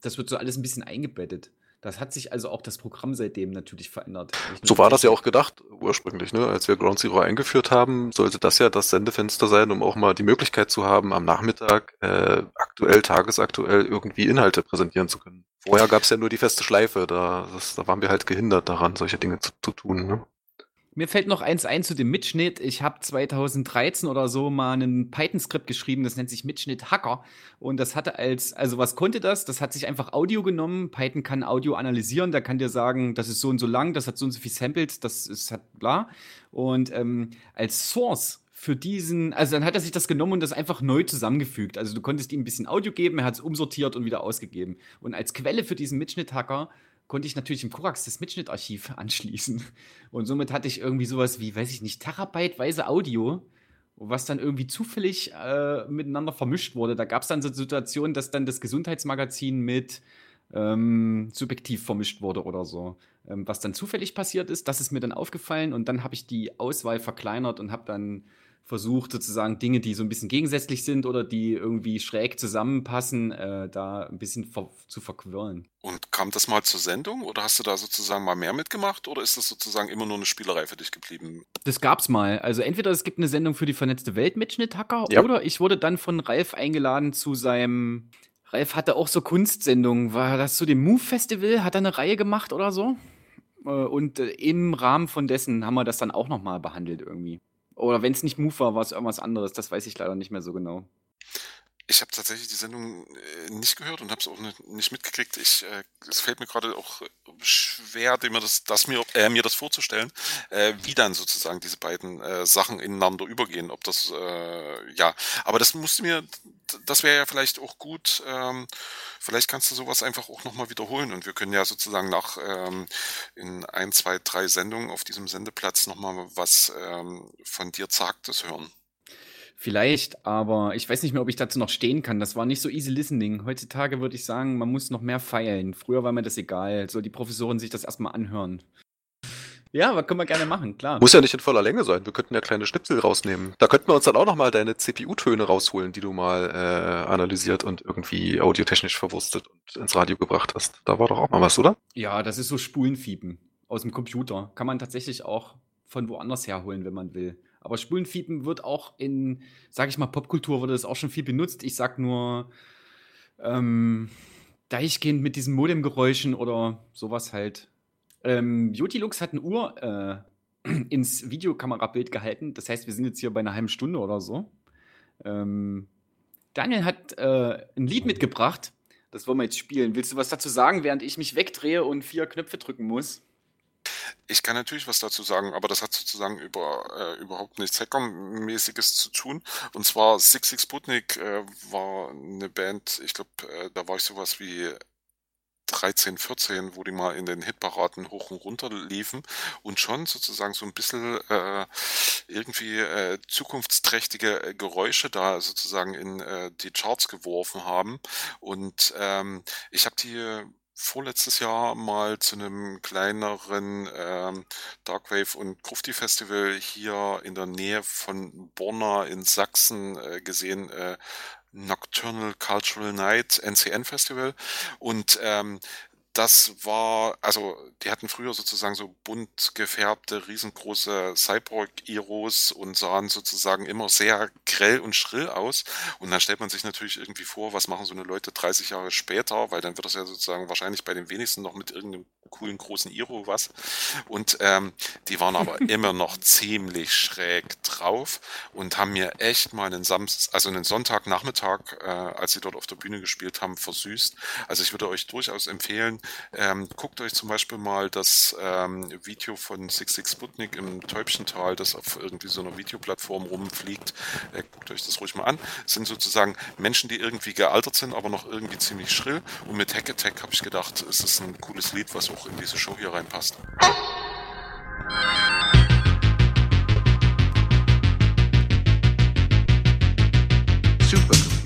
das wird so alles ein bisschen eingebettet. Das hat sich also auch das Programm seitdem natürlich verändert. So war das ja auch gedacht ursprünglich, ne? Als wir Ground Zero eingeführt haben, sollte das ja das Sendefenster sein, um auch mal die Möglichkeit zu haben, am Nachmittag äh, aktuell, tagesaktuell irgendwie Inhalte präsentieren zu können. Vorher gab es ja nur die feste Schleife, da, das, da waren wir halt gehindert daran, solche Dinge zu, zu tun. Ne? Mir fällt noch eins ein zu dem Mitschnitt. Ich habe 2013 oder so mal ein Python-Skript geschrieben, das nennt sich Mitschnitt Hacker. Und das hatte als, also was konnte das? Das hat sich einfach Audio genommen. Python kann Audio analysieren, da kann dir sagen, das ist so und so lang, das hat so und so viel Samples, das ist hat bla. Und ähm, als Source für diesen, also dann hat er sich das genommen und das einfach neu zusammengefügt. Also du konntest ihm ein bisschen Audio geben, er hat es umsortiert und wieder ausgegeben. Und als Quelle für diesen Mitschnitt-Hacker konnte ich natürlich im Korax das Mitschnittarchiv anschließen. Und somit hatte ich irgendwie sowas wie, weiß ich nicht, terabyteweise Audio, was dann irgendwie zufällig äh, miteinander vermischt wurde. Da gab es dann so Situationen, dass dann das Gesundheitsmagazin mit ähm, subjektiv vermischt wurde oder so. Ähm, was dann zufällig passiert ist, das ist mir dann aufgefallen und dann habe ich die Auswahl verkleinert und habe dann versucht sozusagen Dinge, die so ein bisschen gegensätzlich sind oder die irgendwie schräg zusammenpassen, äh, da ein bisschen ver zu verquirlen. Und kam das mal zur Sendung oder hast du da sozusagen mal mehr mitgemacht oder ist das sozusagen immer nur eine Spielerei für dich geblieben? Das gab's mal. Also entweder es gibt eine Sendung für die vernetzte Welt mit Schnitthacker Ja. oder ich wurde dann von Ralf eingeladen zu seinem. Ralf hatte auch so Kunstsendungen. War das zu dem Move Festival? Hat er eine Reihe gemacht oder so? Äh, Und äh, im Rahmen von dessen haben wir das dann auch nochmal behandelt irgendwie. Oder wenn es nicht Move war, war es irgendwas anderes. Das weiß ich leider nicht mehr so genau. Ich habe tatsächlich die Sendung äh, nicht gehört und habe es auch nicht, mitgekriegt. Ich, äh, es fällt mir gerade auch schwer, mir das, das mir, äh, mir das vorzustellen, äh, wie dann sozusagen diese beiden äh, Sachen ineinander übergehen. Ob das, äh, ja, aber das musste mir, das wäre ja vielleicht auch gut. Ähm, vielleicht kannst du sowas einfach auch nochmal wiederholen und wir können ja sozusagen nach ähm, in ein, zwei, drei Sendungen auf diesem Sendeplatz nochmal was ähm, von dir Zagtes hören. Vielleicht, aber ich weiß nicht mehr, ob ich dazu noch stehen kann. Das war nicht so easy listening. Heutzutage würde ich sagen, man muss noch mehr feilen. Früher war mir das egal. So die Professoren sich das erstmal anhören. Ja, aber können wir gerne machen, klar. Muss ja nicht in voller Länge sein. Wir könnten ja kleine Schnipsel rausnehmen. Da könnten wir uns dann auch nochmal deine CPU-Töne rausholen, die du mal äh, analysiert und irgendwie audiotechnisch verwurstet und ins Radio gebracht hast. Da war doch auch mal was, oder? Ja, das ist so Spulenfiepen aus dem Computer. Kann man tatsächlich auch von woanders herholen, wenn man will. Aber Spulenfiepen wird auch in, sag ich mal, Popkultur wurde das auch schon viel benutzt. Ich sag nur ähm, Deichkind mit diesen Modemgeräuschen oder sowas halt. Ähm, Jotilux hat eine Uhr äh, ins Videokamerabild gehalten. Das heißt, wir sind jetzt hier bei einer halben Stunde oder so. Ähm, Daniel hat äh, ein Lied mitgebracht. Das wollen wir jetzt spielen. Willst du was dazu sagen, während ich mich wegdrehe und vier Knöpfe drücken muss? Ich kann natürlich was dazu sagen, aber das hat sozusagen über, äh, überhaupt nichts Hacker-mäßiges zu tun. Und zwar Six Six Sputnik äh, war eine Band, ich glaube, äh, da war ich sowas wie 13, 14, wo die mal in den Hitparaden hoch und runter liefen und schon sozusagen so ein bisschen äh, irgendwie äh, zukunftsträchtige äh, Geräusche da sozusagen in äh, die Charts geworfen haben. Und ähm, ich habe die vorletztes Jahr mal zu einem kleineren ähm, Darkwave und Grufti Festival hier in der Nähe von Borna in Sachsen äh, gesehen. Äh, Nocturnal Cultural Night NCN Festival und ähm, das war, also die hatten früher sozusagen so bunt gefärbte, riesengroße Cyborg-Iros und sahen sozusagen immer sehr grell und schrill aus. Und dann stellt man sich natürlich irgendwie vor, was machen so eine Leute 30 Jahre später, weil dann wird das ja sozusagen wahrscheinlich bei den wenigsten noch mit irgendeinem coolen großen Iro was. Und ähm, die waren aber immer noch ziemlich schräg drauf und haben mir echt mal einen Samstag, also einen Sonntagnachmittag, äh, als sie dort auf der Bühne gespielt haben, versüßt. Also ich würde euch durchaus empfehlen, ähm, guckt euch zum Beispiel mal das ähm, Video von 66 Sputnik im Täubchental, das auf irgendwie so einer Videoplattform rumfliegt. Äh, guckt euch das ruhig mal an. Es sind sozusagen Menschen, die irgendwie gealtert sind, aber noch irgendwie ziemlich schrill. Und mit Hack Attack habe ich gedacht, es ist ein cooles Lied, was auch in diese Show hier reinpasst. Supercomputer.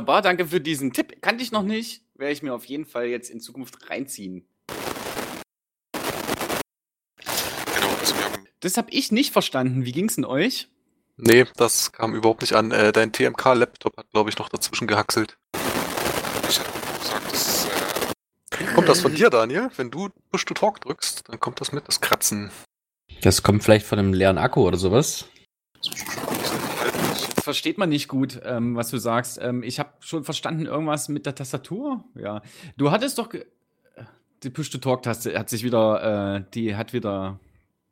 Wunderbar, danke für diesen Tipp. Kannte ich noch nicht. Werde ich mir auf jeden Fall jetzt in Zukunft reinziehen. Genau, also wir haben Das habe ich nicht verstanden. Wie ging's denn euch? Nee, das kam überhaupt nicht an. Äh, dein TMK-Laptop hat, glaube ich, noch dazwischen gehaxelt. ich hatte gesagt, das ist äh, Kommt das von dir, Daniel? Wenn du Push to Talk drückst, dann kommt das mit, das Kratzen. Das kommt vielleicht von einem leeren Akku oder sowas. Versteht man nicht gut, ähm, was du sagst. Ähm, ich habe schon verstanden, irgendwas mit der Tastatur. Ja. Du hattest doch. Die Push-to-Talk-Taste hat sich wieder. Äh, die hat wieder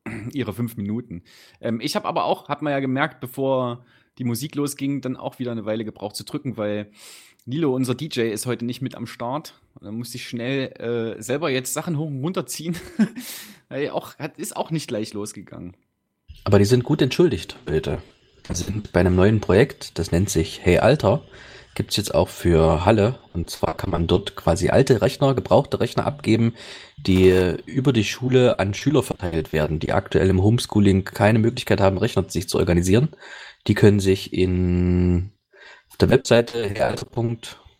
ihre fünf Minuten. Ähm, ich habe aber auch, hat man ja gemerkt, bevor die Musik losging, dann auch wieder eine Weile gebraucht zu drücken, weil Nilo, unser DJ, ist heute nicht mit am Start. Dann musste ich schnell äh, selber jetzt Sachen hoch und runter ziehen. auch, hat, ist auch nicht gleich losgegangen. Aber die sind gut entschuldigt, bitte. Sind bei einem neuen Projekt, das nennt sich Hey Alter. Gibt's jetzt auch für Halle. Und zwar kann man dort quasi alte Rechner, gebrauchte Rechner abgeben, die über die Schule an Schüler verteilt werden, die aktuell im Homeschooling keine Möglichkeit haben, Rechner sich zu organisieren. Die können sich in auf der Webseite heralter.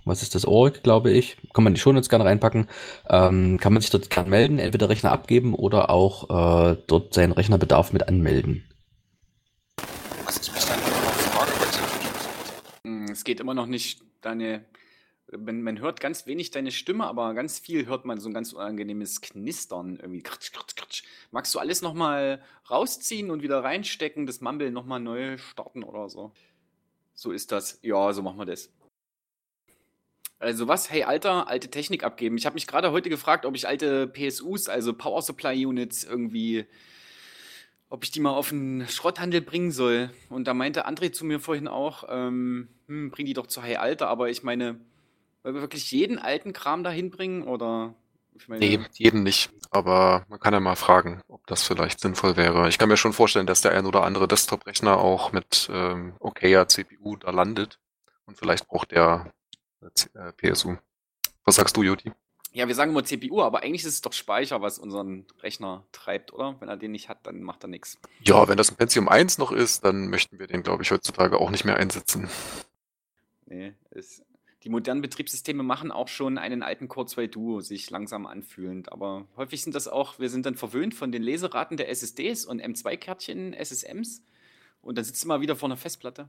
Was ist das Org, glaube ich. Kann man die schon jetzt gerne reinpacken. Ähm, kann man sich dort gerne melden, entweder Rechner abgeben oder auch äh, dort seinen Rechnerbedarf mit anmelden. Was ist mich dann frage, weil ich natürlich nicht so Hm, Es geht immer noch nicht deine. Man, man hört ganz wenig deine Stimme, aber ganz viel hört man so ein ganz unangenehmes Knistern irgendwie. Kratsch, kratsch, kratsch. Magst du alles nochmal rausziehen und wieder reinstecken, das Mumble nochmal neu starten oder so? So ist das. Ja, so machen wir das. Also was? Hey, Alter, alte Technik abgeben. Ich habe mich gerade heute gefragt, ob ich alte PSUs, also Power Supply Units, irgendwie, ob ich die mal auf den Schrotthandel bringen soll. Und da meinte André zu mir vorhin auch, ähm, hm, bring die doch zu Hey Alter. Aber ich meine, wollen wir wirklich jeden alten Kram da hinbringen? Oder ich meine, Nee, jeden nicht. Aber man kann ja mal fragen, ob das vielleicht sinnvoll wäre. Ich kann mir schon vorstellen, dass der ein oder andere Desktop-Rechner auch mit ähm, okayer CPU da landet. Und vielleicht braucht der äh, äh, PSU. Was sagst du, Joti? Ja, wir sagen immer CPU, aber eigentlich ist es doch Speicher, was unseren Rechner treibt, oder? Wenn er den nicht hat, dann macht er nichts. Ja, wenn das ein Pentium 1 noch ist, dann möchten wir den, glaube ich, heutzutage auch nicht mehr einsetzen. Nee, es, die modernen Betriebssysteme machen auch schon einen alten Core 2 Duo sich langsam anfühlend, aber häufig sind das auch, wir sind dann verwöhnt von den Leseraten der SSDs und M2-Kärtchen, SSMs und dann sitzt du mal wieder vor einer Festplatte.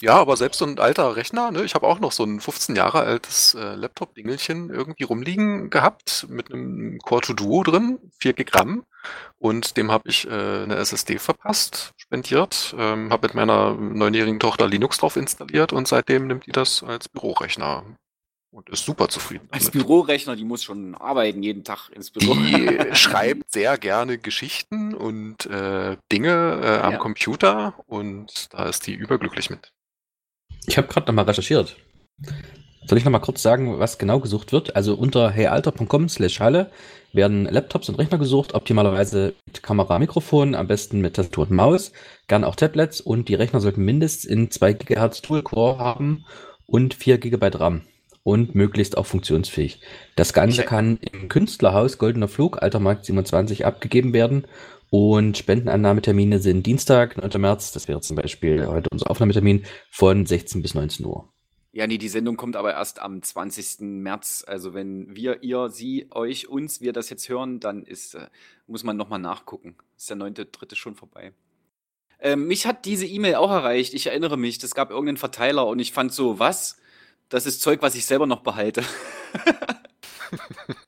Ja, aber selbst so ein alter Rechner, ne? Ich habe auch noch so ein 15 Jahre altes äh, Laptop-Dingelchen irgendwie rumliegen gehabt mit einem Core 2 Duo drin, 4 Gig RAM. Und dem habe ich äh, eine SSD verpasst, spendiert, ähm, habe mit meiner neunjährigen Tochter Linux drauf installiert und seitdem nimmt die das als Bürorechner und ist super zufrieden. Als damit. Bürorechner, die muss schon arbeiten jeden Tag ins Büro. Die schreibt sehr gerne Geschichten und äh, Dinge äh, am Ja. Computer und da ist die überglücklich mit. Ich habe gerade nochmal recherchiert. Soll ich nochmal kurz sagen, was genau gesucht wird? Also unter heyalter.com slash Halle werden Laptops und Rechner gesucht, optimalerweise mit Kamera, Mikrofon, am besten mit Tastatur und Maus, gerne auch Tablets und die Rechner sollten mindestens in 2 GHz Dual-Core haben und 4 GB RAM und möglichst auch funktionsfähig. Das Ganze kann im Künstlerhaus Goldener Flug, Altermarkt 27, abgegeben werden und Spendenannahmetermine sind Dienstag, 9. März, das wäre zum Beispiel heute unser Aufnahmetermin, von 16 bis 19 Uhr. Ja, nee, die Sendung kommt aber erst am 20. März. Also wenn wir, ihr, sie, euch, uns, wir das jetzt hören, dann ist, äh, muss man nochmal nachgucken. Ist der 9.3. schon vorbei. Ähm, mich hat diese E-Mail auch erreicht. Ich erinnere mich, das gab irgendeinen Verteiler und ich fand so, was? Das ist Zeug, was ich selber noch behalte.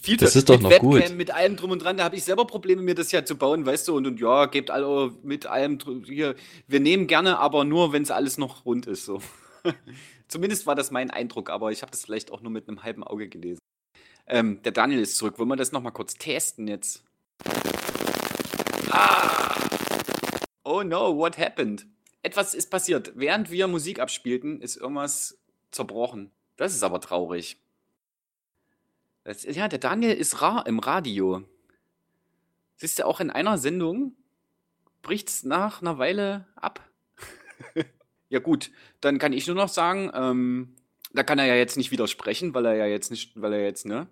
Viel Das ist doch mit noch Webcam, gut. Mit allem drum und dran, da habe ich selber Probleme, mir das ja zu bauen, weißt du, und, und ja, gebt alle mit allem hier. Wir nehmen gerne, aber nur, wenn es alles noch rund ist. So. Zumindest war das mein Eindruck, aber ich habe das vielleicht auch nur mit einem halben Auge gelesen. Ähm, der Daniel ist zurück. Wollen wir das nochmal kurz testen jetzt? Ah! Oh no, what happened? Etwas ist passiert. Während wir Musik abspielten, ist irgendwas zerbrochen. Das ist aber traurig. Das, ja, der Daniel ist rar im Radio. Siehst du, auch in einer Sendung bricht's nach einer Weile ab. ja, gut, dann kann ich nur noch sagen, ähm, da kann er ja jetzt nicht widersprechen, weil er ja jetzt nicht, weil er jetzt, ne?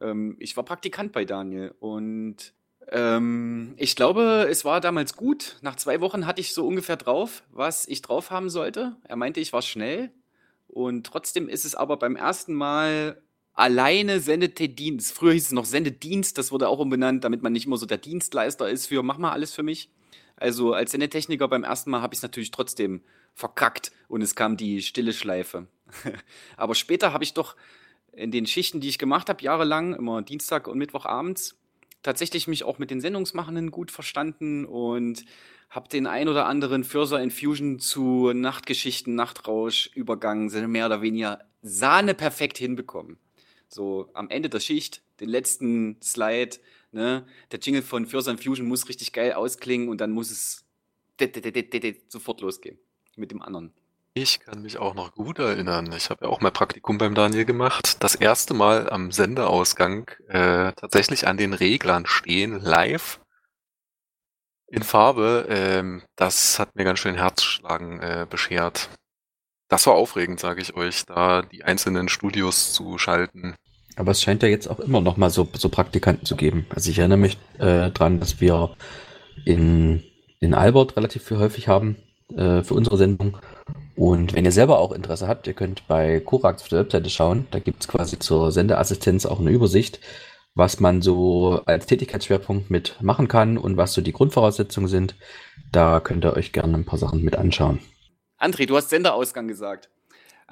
Ähm, ich war Praktikant bei Daniel und Ähm, ich glaube, es war damals gut. Nach zwei Wochen hatte ich so ungefähr drauf, was ich drauf haben sollte. Er meinte, ich war schnell. Und trotzdem ist es aber beim ersten Mal alleine Sendedienst. Früher hieß es noch Sendedienst, das wurde auch umbenannt, damit man nicht immer so der Dienstleister ist für mach mal alles für mich. Also als Sendetechniker beim ersten Mal habe ich es natürlich trotzdem verkackt und es kam die stille Schleife. aber später habe ich doch in den Schichten, die ich gemacht habe, jahrelang, immer Dienstag und Mittwochabends, tatsächlich mich auch mit den Sendungsmachenden gut verstanden und habe den ein oder anderen Further Infusion zu Nachtgeschichten, Nachtrausch, Übergang, mehr oder weniger Sahne perfekt hinbekommen. So am Ende der Schicht, den letzten Slide, ne, der Jingle von Further Infusion muss richtig geil ausklingen und dann muss es sofort losgehen mit dem anderen. Ich kann mich auch noch gut erinnern. Ich habe ja auch mal Praktikum beim Daniel gemacht. Das erste Mal am Sendeausgang äh, tatsächlich an den Reglern stehen, live in Farbe. Ähm, das hat mir ganz schön Herzschlagen äh, beschert. Das war aufregend, sage ich euch, da die einzelnen Studios zu schalten. Aber es scheint ja jetzt auch immer noch mal so, so Praktikanten zu geben. Also ich erinnere mich äh, dran, dass wir in, in Albert relativ viel häufig haben äh, für unsere Sendung. Und wenn ihr selber auch Interesse habt, ihr könnt bei Korax auf der Webseite schauen. Da gibt es quasi zur Sendeassistenz auch eine Übersicht, was man so als Tätigkeitsschwerpunkt mit machen kann und was so die Grundvoraussetzungen sind. Da könnt ihr euch gerne ein paar Sachen mit anschauen. André, du hast Senderausgang gesagt.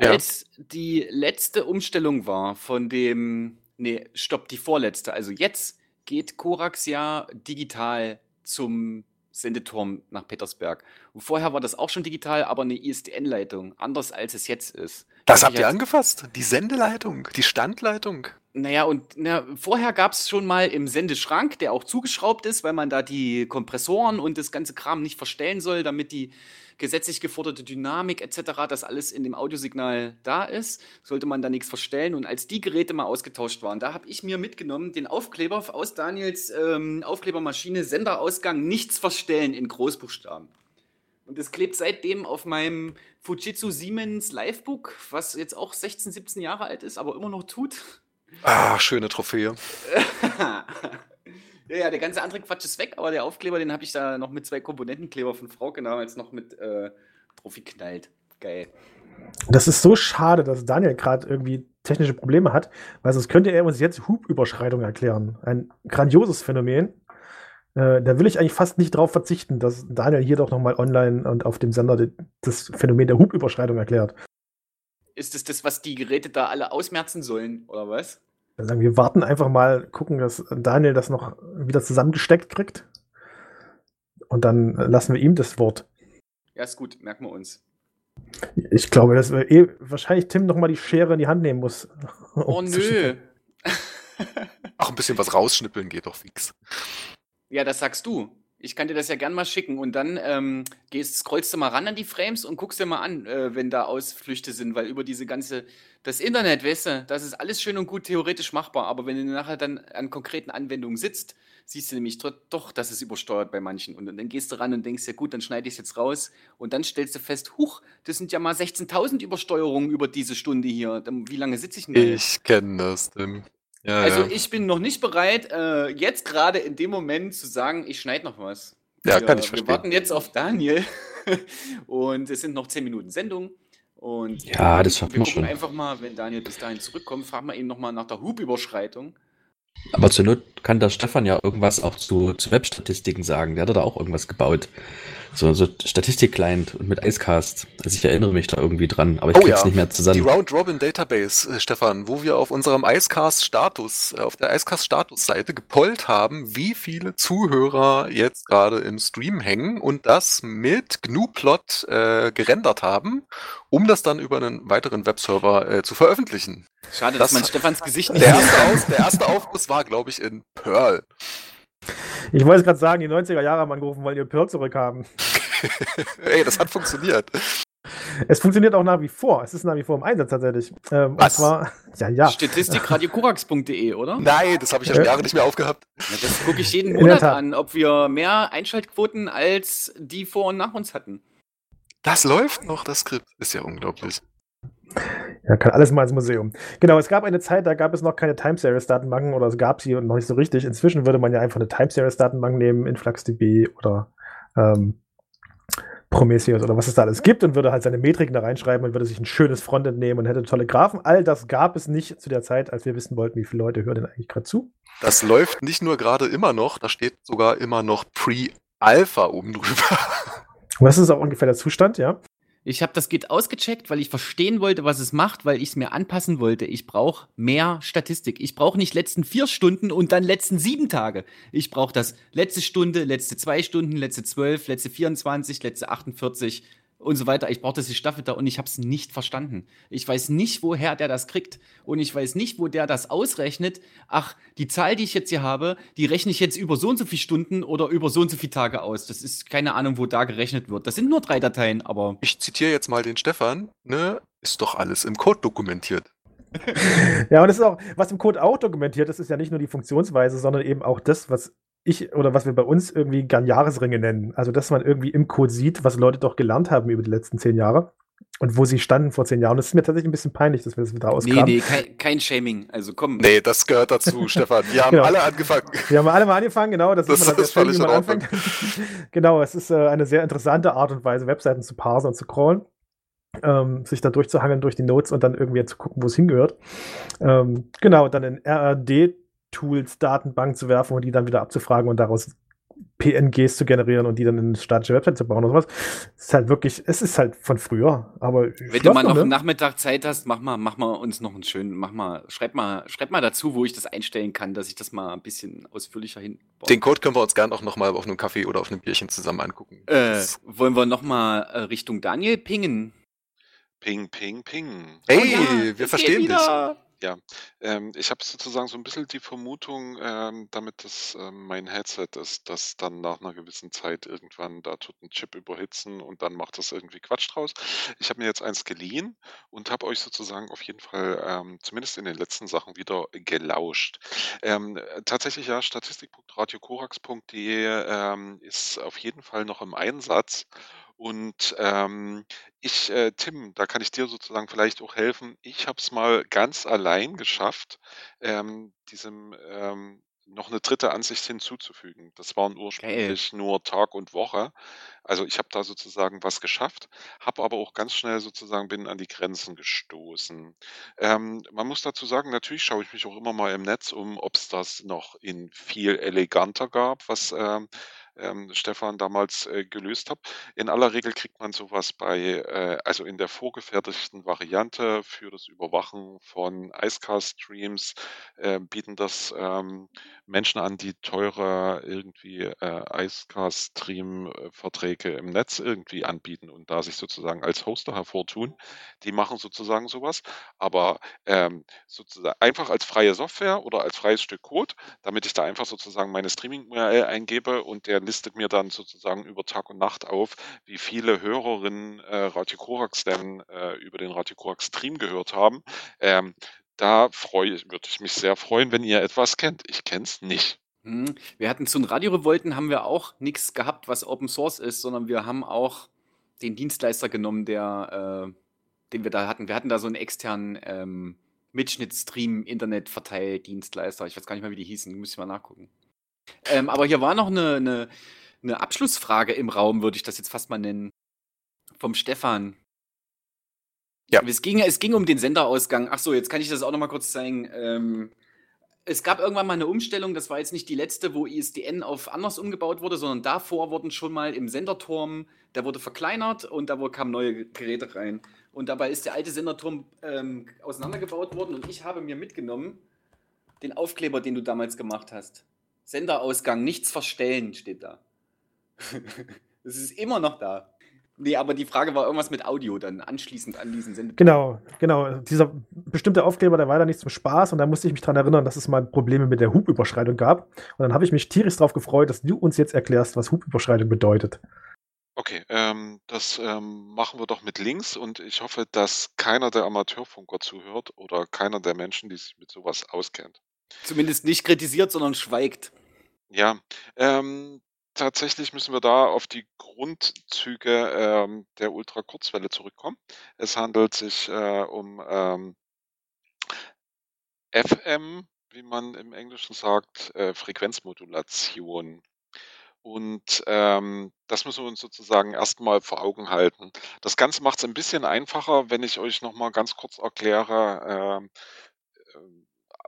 Ja. Als die letzte Umstellung war von dem, nee, stopp, die vorletzte. Also jetzt geht Korax ja digital zum Sendeturm nach Petersberg. Und vorher war das auch schon digital, aber eine ISDN-Leitung, anders als es jetzt ist. Das habt ihr angefasst? Die Sendeleitung, die Standleitung. Naja, und na, vorher gab es schon mal im Sendeschrank, der auch zugeschraubt ist, weil man da die Kompressoren und das ganze Kram nicht verstellen soll, damit die gesetzlich geforderte Dynamik etc., das alles in dem Audiosignal da ist, sollte man da nichts verstellen. Und als die Geräte mal ausgetauscht waren, da habe ich mir mitgenommen den Aufkleber aus Daniels ähm, Aufklebermaschine, Senderausgang, nichts verstellen in Großbuchstaben. Und das klebt seitdem auf meinem Fujitsu Siemens Livebook, was jetzt auch 16, 17 Jahre alt ist, aber immer noch tut. Ah, schöne Trophäe. ja, ja, der ganze andere Quatsch ist weg, aber der Aufkleber, den habe ich da noch mit zwei Komponentenkleber von Frauke damals noch mit äh, drauf geknallt. Geil. Das ist so schade, dass Daniel gerade irgendwie technische Probleme hat, weil sonst könnte er uns jetzt Hubüberschreitung erklären. Ein grandioses Phänomen. Äh, da will ich eigentlich fast nicht drauf verzichten, dass Daniel hier doch nochmal online und auf dem Sender de- das Phänomen der Hubüberschreitung erklärt. Ist es das, was die Geräte da alle ausmerzen sollen, oder was? Wir sagen, wir warten einfach mal, gucken, dass Daniel das noch wieder zusammengesteckt kriegt. Und dann lassen wir ihm das Wort. Ja, ist gut, merken wir uns. Ich glaube, dass wir eh wahrscheinlich Tim noch mal die Schere in die Hand nehmen muss. um Oh nö. Ach, ein bisschen was rausschnippeln geht doch fix. Ja, das sagst du. Ich kann dir das ja gern mal schicken und dann ähm, gehst, scrollst du mal ran an die Frames und guckst dir mal an, äh, wenn da Ausflüchte sind, weil über diese ganze, das Internet, weißt du, das ist alles schön und gut theoretisch machbar, aber wenn du nachher dann an konkreten Anwendungen sitzt, siehst du nämlich doch, dass es übersteuert bei manchen. Und dann gehst du ran und denkst, ja gut, dann schneide ich es jetzt raus und dann stellst du fest, huch, das sind ja mal 16.000 Übersteuerungen über diese Stunde hier. Wie lange sitze ich denn? Ich kenne das, Tim. Ja, Also ja. ich bin noch nicht bereit, äh, jetzt gerade in dem Moment zu sagen, ich schneide noch was. Ja, wir, kann ich Wir verstehen. warten jetzt auf Daniel und es sind noch 10 Minuten Sendung. Und Ja, das schaffen wir wir schon. einfach mal, wenn Daniel bis dahin zurückkommt, fragen wir ihn nochmal nach der Hubüberschreitung. Aber zur Not kann der Stefan ja irgendwas auch zu, zu Webstatistiken sagen. Der hat da auch irgendwas gebaut. So, so Statistik-Client und mit Icecast. Also ich erinnere mich da irgendwie dran, aber ich Oh krieg's ja, nicht mehr Die zusammen. Round-Robin-Database, äh, Stefan, wo wir auf unserem Icecast-Status, äh, auf der Icecast-Status-Seite gepollt haben, wie viele Zuhörer jetzt gerade im Stream hängen und das mit GNU-Plot äh, gerendert haben, um das dann über einen weiteren Webserver äh, zu veröffentlichen. Schade, Das- dass man Stefans Gesicht nicht Der erste, Aus, der erste Aufguss war, glaube ich, in Perl. Ich wollte gerade sagen, die 90er Jahre haben angerufen, wollen ihr Perl zurückhaben. Ey, das hat funktioniert. Es funktioniert auch nach wie vor. Es ist nach wie vor im Einsatz tatsächlich. Ähm, und Was? zwar, ja, ja. Statistikradiokorax.de, oder? Nein, das habe ich ja schon Jahre nicht mehr aufgehabt. Na, das gucke ich jeden Monat an, ob wir mehr Einschaltquoten als die vor und nach uns hatten. Das läuft noch, das Skript. Ist ja unglaublich. Ja, kann alles mal ins Museum. Genau, es gab eine Zeit, da gab es noch keine Time Series Datenbanken oder es gab sie und noch nicht so richtig. Inzwischen würde man ja einfach eine Time Series Datenbank nehmen, InfluxDB oder ähm, Prometheus oder was es da alles gibt und würde halt seine Metriken da reinschreiben und würde sich ein schönes Frontend nehmen und hätte tolle Graphen. All das gab es nicht zu der Zeit, als wir wissen wollten, wie viele Leute hören denn eigentlich gerade zu. Das läuft nicht nur gerade immer noch, da steht sogar immer noch Pre-Alpha oben drüber. Was ist auch ungefähr der Zustand, ja? Ich habe das Git ausgecheckt, weil ich verstehen wollte, was es macht, weil ich es mir anpassen wollte. Ich brauche mehr Statistik. Ich brauche nicht letzten vier Stunden und dann letzten sieben Tage. Ich brauche das letzte Stunde, letzte zwei Stunden, letzte zwölf, letzte 24, letzte 48 und so weiter. Ich brauche das gestaffelter und ich habe es nicht verstanden. Ich weiß nicht, woher der das kriegt und ich weiß nicht, wo der das ausrechnet. Ach, die Zahl, die ich jetzt hier habe, die rechne ich jetzt über so und so viele Stunden oder über so und so viele Tage aus. Das ist keine Ahnung, wo da gerechnet wird. Das sind nur drei Dateien, aber Ich zitiere jetzt mal den Stefan, ne? Ist doch alles im Code dokumentiert. Ja, und das ist auch, was im Code auch dokumentiert ist, ist ja nicht nur die Funktionsweise, sondern eben auch das, was ich oder was wir bei uns irgendwie gern Jahresringe nennen. Also, dass man irgendwie im Code sieht, was Leute doch gelernt haben über die letzten zehn Jahre und wo sie standen vor zehn Jahren. Das ist mir tatsächlich ein bisschen peinlich, dass wir das wieder nee, ausgraben. nee, kein, kein Shaming. Also komm. Nee, das gehört dazu, Stefan. Wir haben Genau. alle angefangen. Wir haben alle mal angefangen, genau. Das, Das ist, ist völlig man in Ordnung. anfängt. genau, es ist äh, eine sehr interessante Art und Weise, Webseiten zu parsen und zu crawlen. Ähm, sich da durchzuhangeln durch die Notes und dann irgendwie zu gucken, wo es hingehört. Ähm, genau, dann in RRD-Tools Datenbank zu werfen und die dann wieder abzufragen und daraus PNGs zu generieren und die dann in eine statische Website zu bauen oder sowas. Es ist halt wirklich, es ist halt von früher, aber Wenn du mal noch ne? einen Nachmittag Zeit hast, mach mal, mach mal uns noch einen schönen, mach mal, schreib mal, schreib mal dazu, wo ich das einstellen kann, dass ich das mal ein bisschen ausführlicher hin. Den Code können wir uns gern auch nochmal auf einem Kaffee oder auf einem Bierchen zusammen angucken. Äh, wollen wir noch mal äh, Richtung Daniel pingen? Ping, ping, ping. Hey, Oh ja, wir verstehen dich. Ja, ähm, ich habe sozusagen so ein bisschen die Vermutung, ähm, damit das ähm, mein Headset ist, dass dann nach einer gewissen Zeit irgendwann da tut ein Chip überhitzen und dann macht das irgendwie Quatsch draus. Ich habe mir jetzt eins geliehen und habe euch sozusagen auf jeden Fall ähm, zumindest in den letzten Sachen wieder gelauscht. Ähm, äh, tatsächlich ja, statistik.radiokorax.de ähm, ist auf jeden Fall noch im Einsatz. Und ähm, ich, äh, Tim, da kann ich dir sozusagen vielleicht auch helfen. Ich habe es mal ganz allein geschafft, ähm, diesem ähm, noch eine dritte Ansicht hinzuzufügen. Das waren ursprünglich nur Tag und Woche. Also ich habe da sozusagen was geschafft, habe aber auch ganz schnell sozusagen bin an die Grenzen gestoßen. Ähm, man muss dazu sagen, natürlich schaue ich mich auch immer mal im Netz um, ob es das noch in viel eleganter gab, was ähm, ähm, Stefan damals äh, gelöst hat. In aller Regel kriegt man sowas bei, äh, also in der vorgefertigten Variante für das Überwachen von Icecast-Streams äh, bieten das ähm, Menschen an, die teure irgendwie äh, Icecast-Stream-Verträge im Netz irgendwie anbieten und da sich sozusagen als Hoster hervortun. Die machen sozusagen sowas, aber ähm, sozusagen einfach als freie Software oder als freies Stück Code, damit ich da einfach sozusagen meine Streaming-URL eingebe und der listet mir dann sozusagen über Tag und Nacht auf, wie viele Hörerinnen äh, Radio Korax denn äh, über den Radio Korax Stream gehört haben. Ähm, da freue würde ich mich sehr freuen, wenn ihr etwas kennt. Ich kenne es nicht. Hm, Wir hatten zu den Radiorevolten haben wir auch nichts gehabt, was Open Source ist, sondern wir haben auch den Dienstleister genommen, der, äh, den wir da hatten. Wir hatten da so einen externen ähm, Mitschnittstream Internet Verteildienstleister. Ich weiß gar nicht mehr, wie die hießen. Muss ich mal nachgucken. Ähm, aber hier war noch eine, eine, eine Abschlussfrage im Raum, würde ich das jetzt fast mal nennen. Vom Stefan. Ja. Es ging, es ging um den Senderausgang. Ach so, jetzt kann ich das auch noch mal kurz zeigen. Ähm, es gab irgendwann mal eine Umstellung, das war jetzt nicht die letzte, wo ISDN auf anders umgebaut wurde, sondern davor wurden schon mal im Senderturm, der wurde verkleinert und da kamen neue Geräte rein. Und dabei ist der alte Senderturm ähm, auseinandergebaut worden und ich habe mir mitgenommen den Aufkleber, den du damals gemacht hast. Senderausgang, nichts verstellen, steht da. Es ist immer noch da. Nee, aber die Frage war irgendwas mit Audio dann anschließend an diesen Sendeturm. Genau, genau. Dieser bestimmte Aufkleber, der war da nicht zum Spaß und da musste ich mich dran erinnern, dass es mal Probleme mit der Hubüberschreitung gab. Und dann habe ich mich tierisch darauf gefreut, dass du uns jetzt erklärst, was Hubüberschreitung bedeutet. Okay, ähm, das ähm, machen wir doch mit Links und ich hoffe, dass keiner der Amateurfunker zuhört oder keiner der Menschen, die sich mit sowas auskennt. Zumindest nicht kritisiert, sondern schweigt. Ja, ähm, tatsächlich müssen wir da auf die Grundzüge ähm, der Ultrakurzwelle zurückkommen. Es handelt sich äh, um ähm, FM, wie man im Englischen sagt, äh, Frequenzmodulation. Und ähm, das müssen wir uns sozusagen erstmal vor Augen halten. Das Ganze macht es ein bisschen einfacher, wenn ich euch nochmal ganz kurz erkläre, ähm,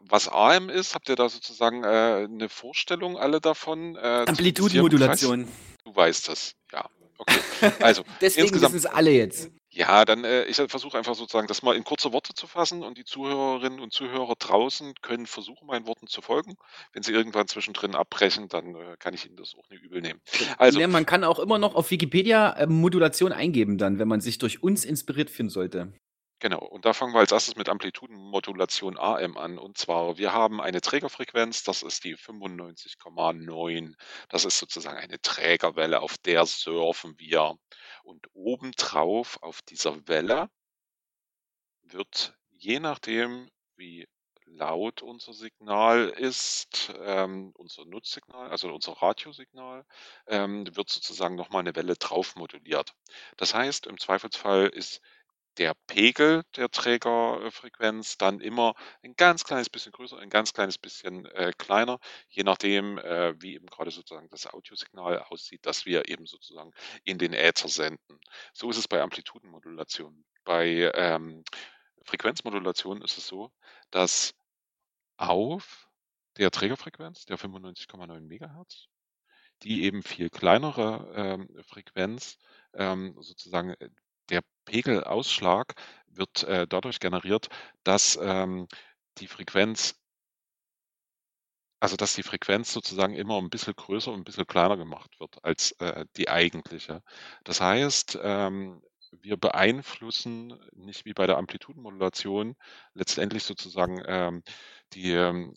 was AM ist. Habt ihr da sozusagen äh, eine Vorstellung alle davon? Äh, Amplitudenmodulation. Du weißt das, ja. Okay. Also, Deswegen insgesamt, wissen es alle jetzt. ja, dann äh, ich versuche einfach sozusagen das mal in kurze Worte zu fassen und die Zuhörerinnen und Zuhörer draußen können versuchen, meinen Worten zu folgen. Wenn sie irgendwann zwischendrin abbrechen, dann äh, kann ich ihnen das auch nicht übel nehmen. Also, Ja, man kann auch immer noch auf Wikipedia äh, Modulation eingeben, dann, wenn man sich durch uns inspiriert fühlen sollte. Genau, und da fangen wir als erstes mit Amplitudenmodulation AM an. Und zwar, wir haben eine Trägerfrequenz, das ist die 95,9. Das ist sozusagen eine Trägerwelle, auf der surfen wir. Und obendrauf auf dieser Welle wird, je nachdem, wie laut unser Signal ist, ähm, unser Nutzsignal, also unser Radiosignal, ähm, wird sozusagen nochmal eine Welle drauf moduliert. Das heißt, im Zweifelsfall ist der Pegel der Trägerfrequenz dann immer ein ganz kleines bisschen größer, ein ganz kleines bisschen äh, kleiner, je nachdem, äh, wie eben gerade sozusagen das Audiosignal aussieht, das wir eben sozusagen in den Äther senden. So ist es bei Amplitudenmodulation. Bei ähm, Frequenzmodulation ist es so, dass auf der Trägerfrequenz, der 95,9 Megahertz, die eben viel kleinere ähm, Frequenz ähm, sozusagen äh, Pegelausschlag wird äh, dadurch generiert, dass ähm, die Frequenz also dass die Frequenz sozusagen immer ein bisschen größer und ein bisschen kleiner gemacht wird als äh, die eigentliche. Das heißt, ähm, wir beeinflussen nicht wie bei der Amplitudenmodulation letztendlich sozusagen ähm, die ähm,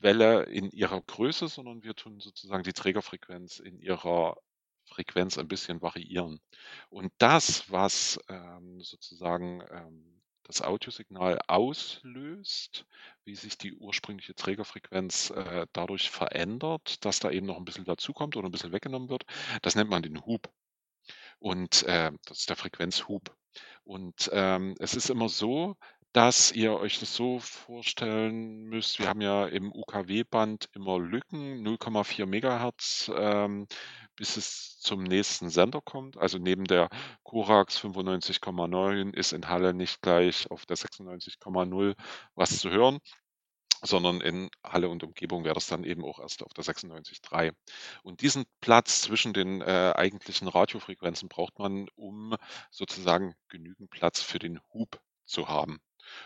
Welle in ihrer Größe, sondern wir tun sozusagen die Trägerfrequenz in ihrer Frequenz ein bisschen variieren. Und das, was ähm, sozusagen ähm, das Audiosignal auslöst, wie sich die ursprüngliche Trägerfrequenz äh, dadurch verändert, dass da eben noch ein bisschen dazukommt oder ein bisschen weggenommen wird, das nennt man den Hub. Und äh, das ist der Frequenzhub. Und ähm, es ist immer so, dass ihr euch das so vorstellen müsst, wir haben ja im UKW-Band immer Lücken, 0,4 Megahertz, ähm, bis es zum nächsten Sender kommt. Also neben der Corax 95,9 ist in Halle nicht gleich auf der 96,0 was zu hören, sondern in Halle und Umgebung wäre das dann eben auch erst auf der 96,3. Und diesen Platz zwischen den äh, eigentlichen Radiofrequenzen braucht man, um sozusagen genügend Platz für den Hub zu haben.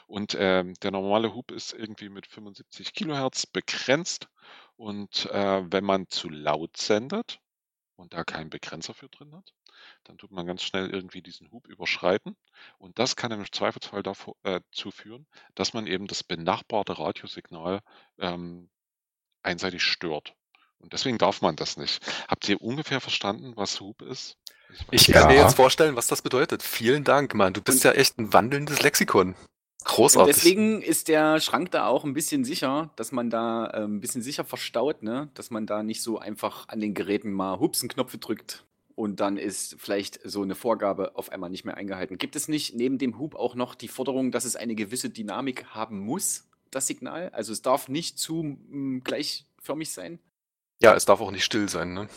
Und ähm, der normale Hub ist irgendwie mit 75 Kilohertz begrenzt. Und äh, wenn man zu laut sendet und da keinen Begrenzer für drin hat, dann tut man ganz schnell irgendwie diesen Hub überschreiten. Und das kann im Zweifelsfall dazu äh, führen, dass man eben das benachbarte Radiosignal ähm, einseitig stört. Und deswegen darf man das nicht. Habt ihr ungefähr verstanden, was Hub ist? Ich weiß kann mir Ja. jetzt vorstellen, was das bedeutet. Vielen Dank, Mann. Du bist ja echt ein wandelndes Lexikon. Und Großartig. deswegen ist der Schrank da auch ein bisschen sicher, dass man da ähm, ein bisschen sicher verstaut, ne? Dass man da nicht so einfach an den Geräten mal Hupsenknöpfe drückt und dann ist vielleicht so eine Vorgabe auf einmal nicht mehr eingehalten. Gibt es nicht neben dem Hub auch noch die Forderung, dass es eine gewisse Dynamik haben muss, das Signal? Also es darf nicht zu mm, gleichförmig sein? Ja, es darf auch nicht still sein, ne?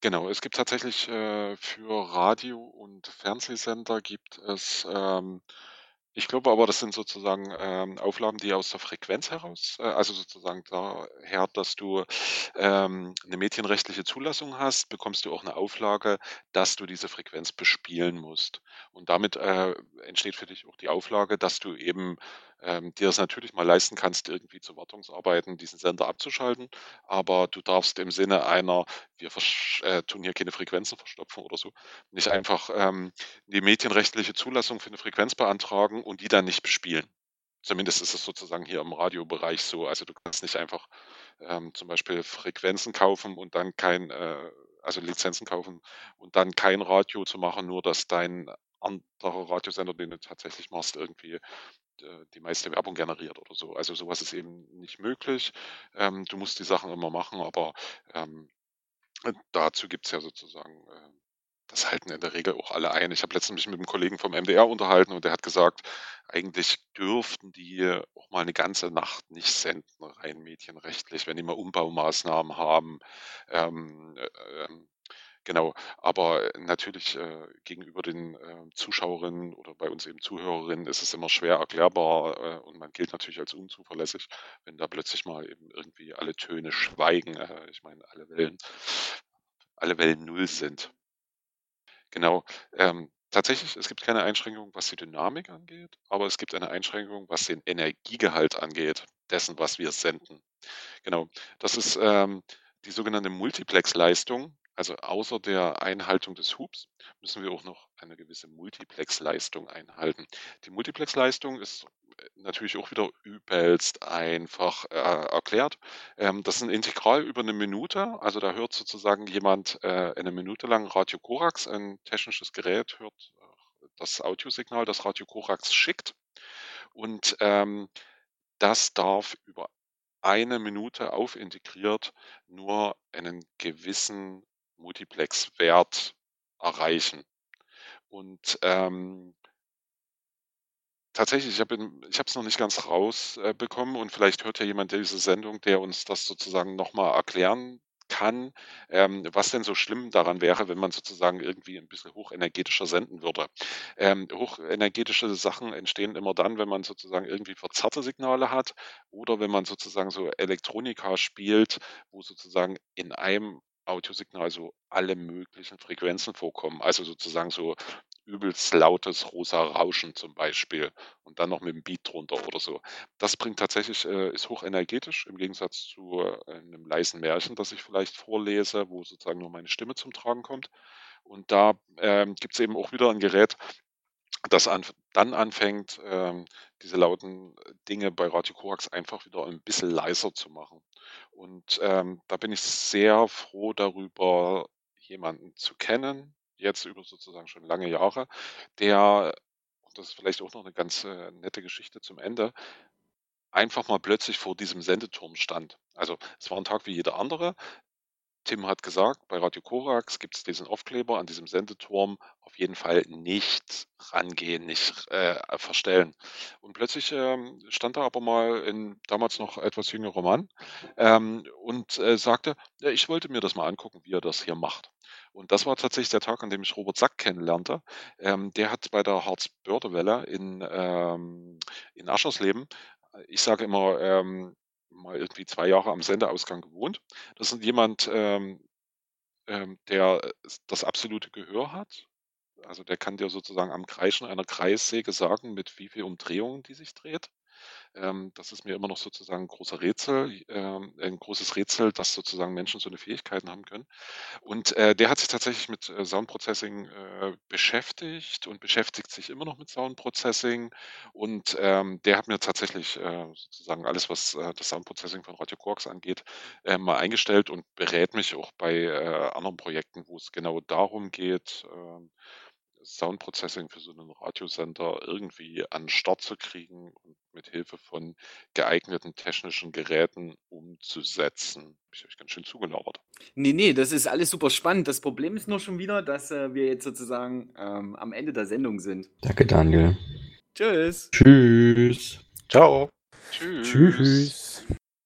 Genau, es gibt tatsächlich äh, für Radio- und Fernsehsender gibt es, ähm, ich glaube aber, das sind sozusagen ähm, Auflagen, die aus der Frequenz heraus, äh, also sozusagen daher, dass du ähm, eine medienrechtliche Zulassung hast, bekommst du auch eine Auflage, dass du diese Frequenz bespielen musst. Und damit äh, entsteht für dich auch die Auflage, dass du eben ähm, dir das natürlich mal leisten kannst, irgendwie zu Wartungsarbeiten diesen Sender abzuschalten. Aber du darfst im Sinne einer, wir äh, tun hier keine Frequenzen verstopfen oder so, nicht einfach ähm, die medienrechtliche Zulassung für eine Frequenz beantragen und die dann nicht bespielen. Zumindest ist es sozusagen hier im Radiobereich so. Also du kannst nicht einfach ähm, zum Beispiel Frequenzen kaufen und dann kein, äh, also Lizenzen kaufen und dann kein Radio zu machen, nur dass dein anderer Radiosender, den du tatsächlich machst, irgendwie die meiste Werbung generiert oder so. Also sowas ist eben nicht möglich. Ähm, du musst die Sachen immer machen, aber ähm, Äh, dazu gibt's ja sozusagen, äh, das halten in der Regel auch alle ein. Ich habe letztens mich mit einem Kollegen vom MDR unterhalten und der hat gesagt, eigentlich dürften die auch mal eine ganze Nacht nicht senden, rein medienrechtlich, wenn die mal Umbaumaßnahmen haben. Ähm, äh, ähm, genau, aber natürlich äh, gegenüber den äh, Zuschauerinnen oder bei uns eben Zuhörerinnen ist es immer schwer erklärbar äh, und man gilt natürlich als unzuverlässig, wenn da plötzlich mal eben irgendwie alle Töne schweigen. Äh, ich meine, alle Wellen, alle Wellen null sind. Genau. Ähm, tatsächlich, es gibt keine Einschränkung, was die Dynamik angeht, aber es gibt eine Einschränkung, was den Energiegehalt angeht, dessen, was wir senden. Genau. Das ist ähm, die sogenannte Multiplex-Leistung. Also außer der Einhaltung des Hubs müssen wir auch noch eine gewisse Multiplex-Leistung einhalten. Die Multiplex-Leistung ist natürlich auch wieder übelst einfach äh, erklärt. Ähm, das ist ein Integral über eine Minute. Also da hört sozusagen jemand äh, eine Minute lang Radio Korax, ein technisches Gerät, hört äh, das Audiosignal, das Radio Korax schickt. Und ähm, das darf über eine Minute aufintegriert nur einen gewissen Multiplex-Wert erreichen. Und ähm, tatsächlich, ich habe es noch nicht ganz rausbekommen äh, und vielleicht hört ja jemand diese Sendung, der uns das sozusagen nochmal erklären kann, ähm, was denn so schlimm daran wäre, wenn man sozusagen irgendwie ein bisschen hochenergetischer senden würde. Ähm, hochenergetische Sachen entstehen immer dann, wenn man sozusagen irgendwie verzerrte Signale hat oder wenn man sozusagen so Elektronika spielt, wo sozusagen in einem Audiosignal so alle möglichen Frequenzen vorkommen. Also sozusagen so übelst lautes rosa Rauschen zum Beispiel und dann noch mit dem Beat drunter oder so. Das bringt tatsächlich, äh, ist hochenergetisch im Gegensatz zu äh, einem leisen Märchen, das ich vielleicht vorlese, wo sozusagen nur meine Stimme zum Tragen kommt. Und da ähm, gibt es eben auch wieder ein Gerät, das an, dann anfängt, ähm, diese lauten Dinge bei Radio Korax einfach wieder ein bisschen leiser zu machen. Und ähm, da bin ich sehr froh darüber, jemanden zu kennen, jetzt über sozusagen schon lange Jahre, der, und das ist vielleicht auch noch eine ganz äh, nette Geschichte zum Ende, einfach mal plötzlich vor diesem Sendeturm stand. Also es war ein Tag wie jeder andere. Tim hat gesagt, bei Radio Korax gibt es diesen Aufkleber an diesem Sendeturm, auf jeden Fall nicht rangehen, nicht äh, verstellen. Und plötzlich ähm, stand da aber mal ein damals noch etwas jüngerer Mann ähm, und äh, sagte, ja, ich wollte mir das mal angucken, wie er das hier macht. Und das war tatsächlich der Tag, an dem ich Robert Sack kennenlernte. Ähm, der hat bei der Harz-Börde-Welle in, ähm, in Aschersleben, ich sage immer, ähm, mal irgendwie zwei Jahre am Sendeausgang gewohnt. Das ist jemand, ähm, ähm, der das absolute Gehör hat. Also der kann dir sozusagen am Kreischen einer Kreissäge sagen, mit wie viel Umdrehungen die sich dreht. Ähm, das ist mir immer noch sozusagen ein großer Rätsel, ähm, ein großes Rätsel, dass sozusagen Menschen so eine Fähigkeiten haben können. Und äh, der hat sich tatsächlich mit äh, Sound Processing äh, beschäftigt und beschäftigt sich immer noch mit Sound Processing. Und ähm, der hat mir tatsächlich äh, sozusagen alles, was äh, das Sound Processing von Radio Quarks angeht, äh, mal eingestellt und berät mich auch bei äh, anderen Projekten, wo es genau darum geht, ähm, Soundprocessing für so einen Radiosender irgendwie an den Start zu kriegen und mit Hilfe von geeigneten technischen Geräten umzusetzen. Habe ich euch ganz schön zugelauert. Nee, nee, das ist alles super spannend. Das Problem ist nur schon wieder, dass äh, wir jetzt sozusagen ähm, am Ende der Sendung sind. Danke, Daniel. Tschüss. Tschüss. Ciao. Tschüss. Tschüss.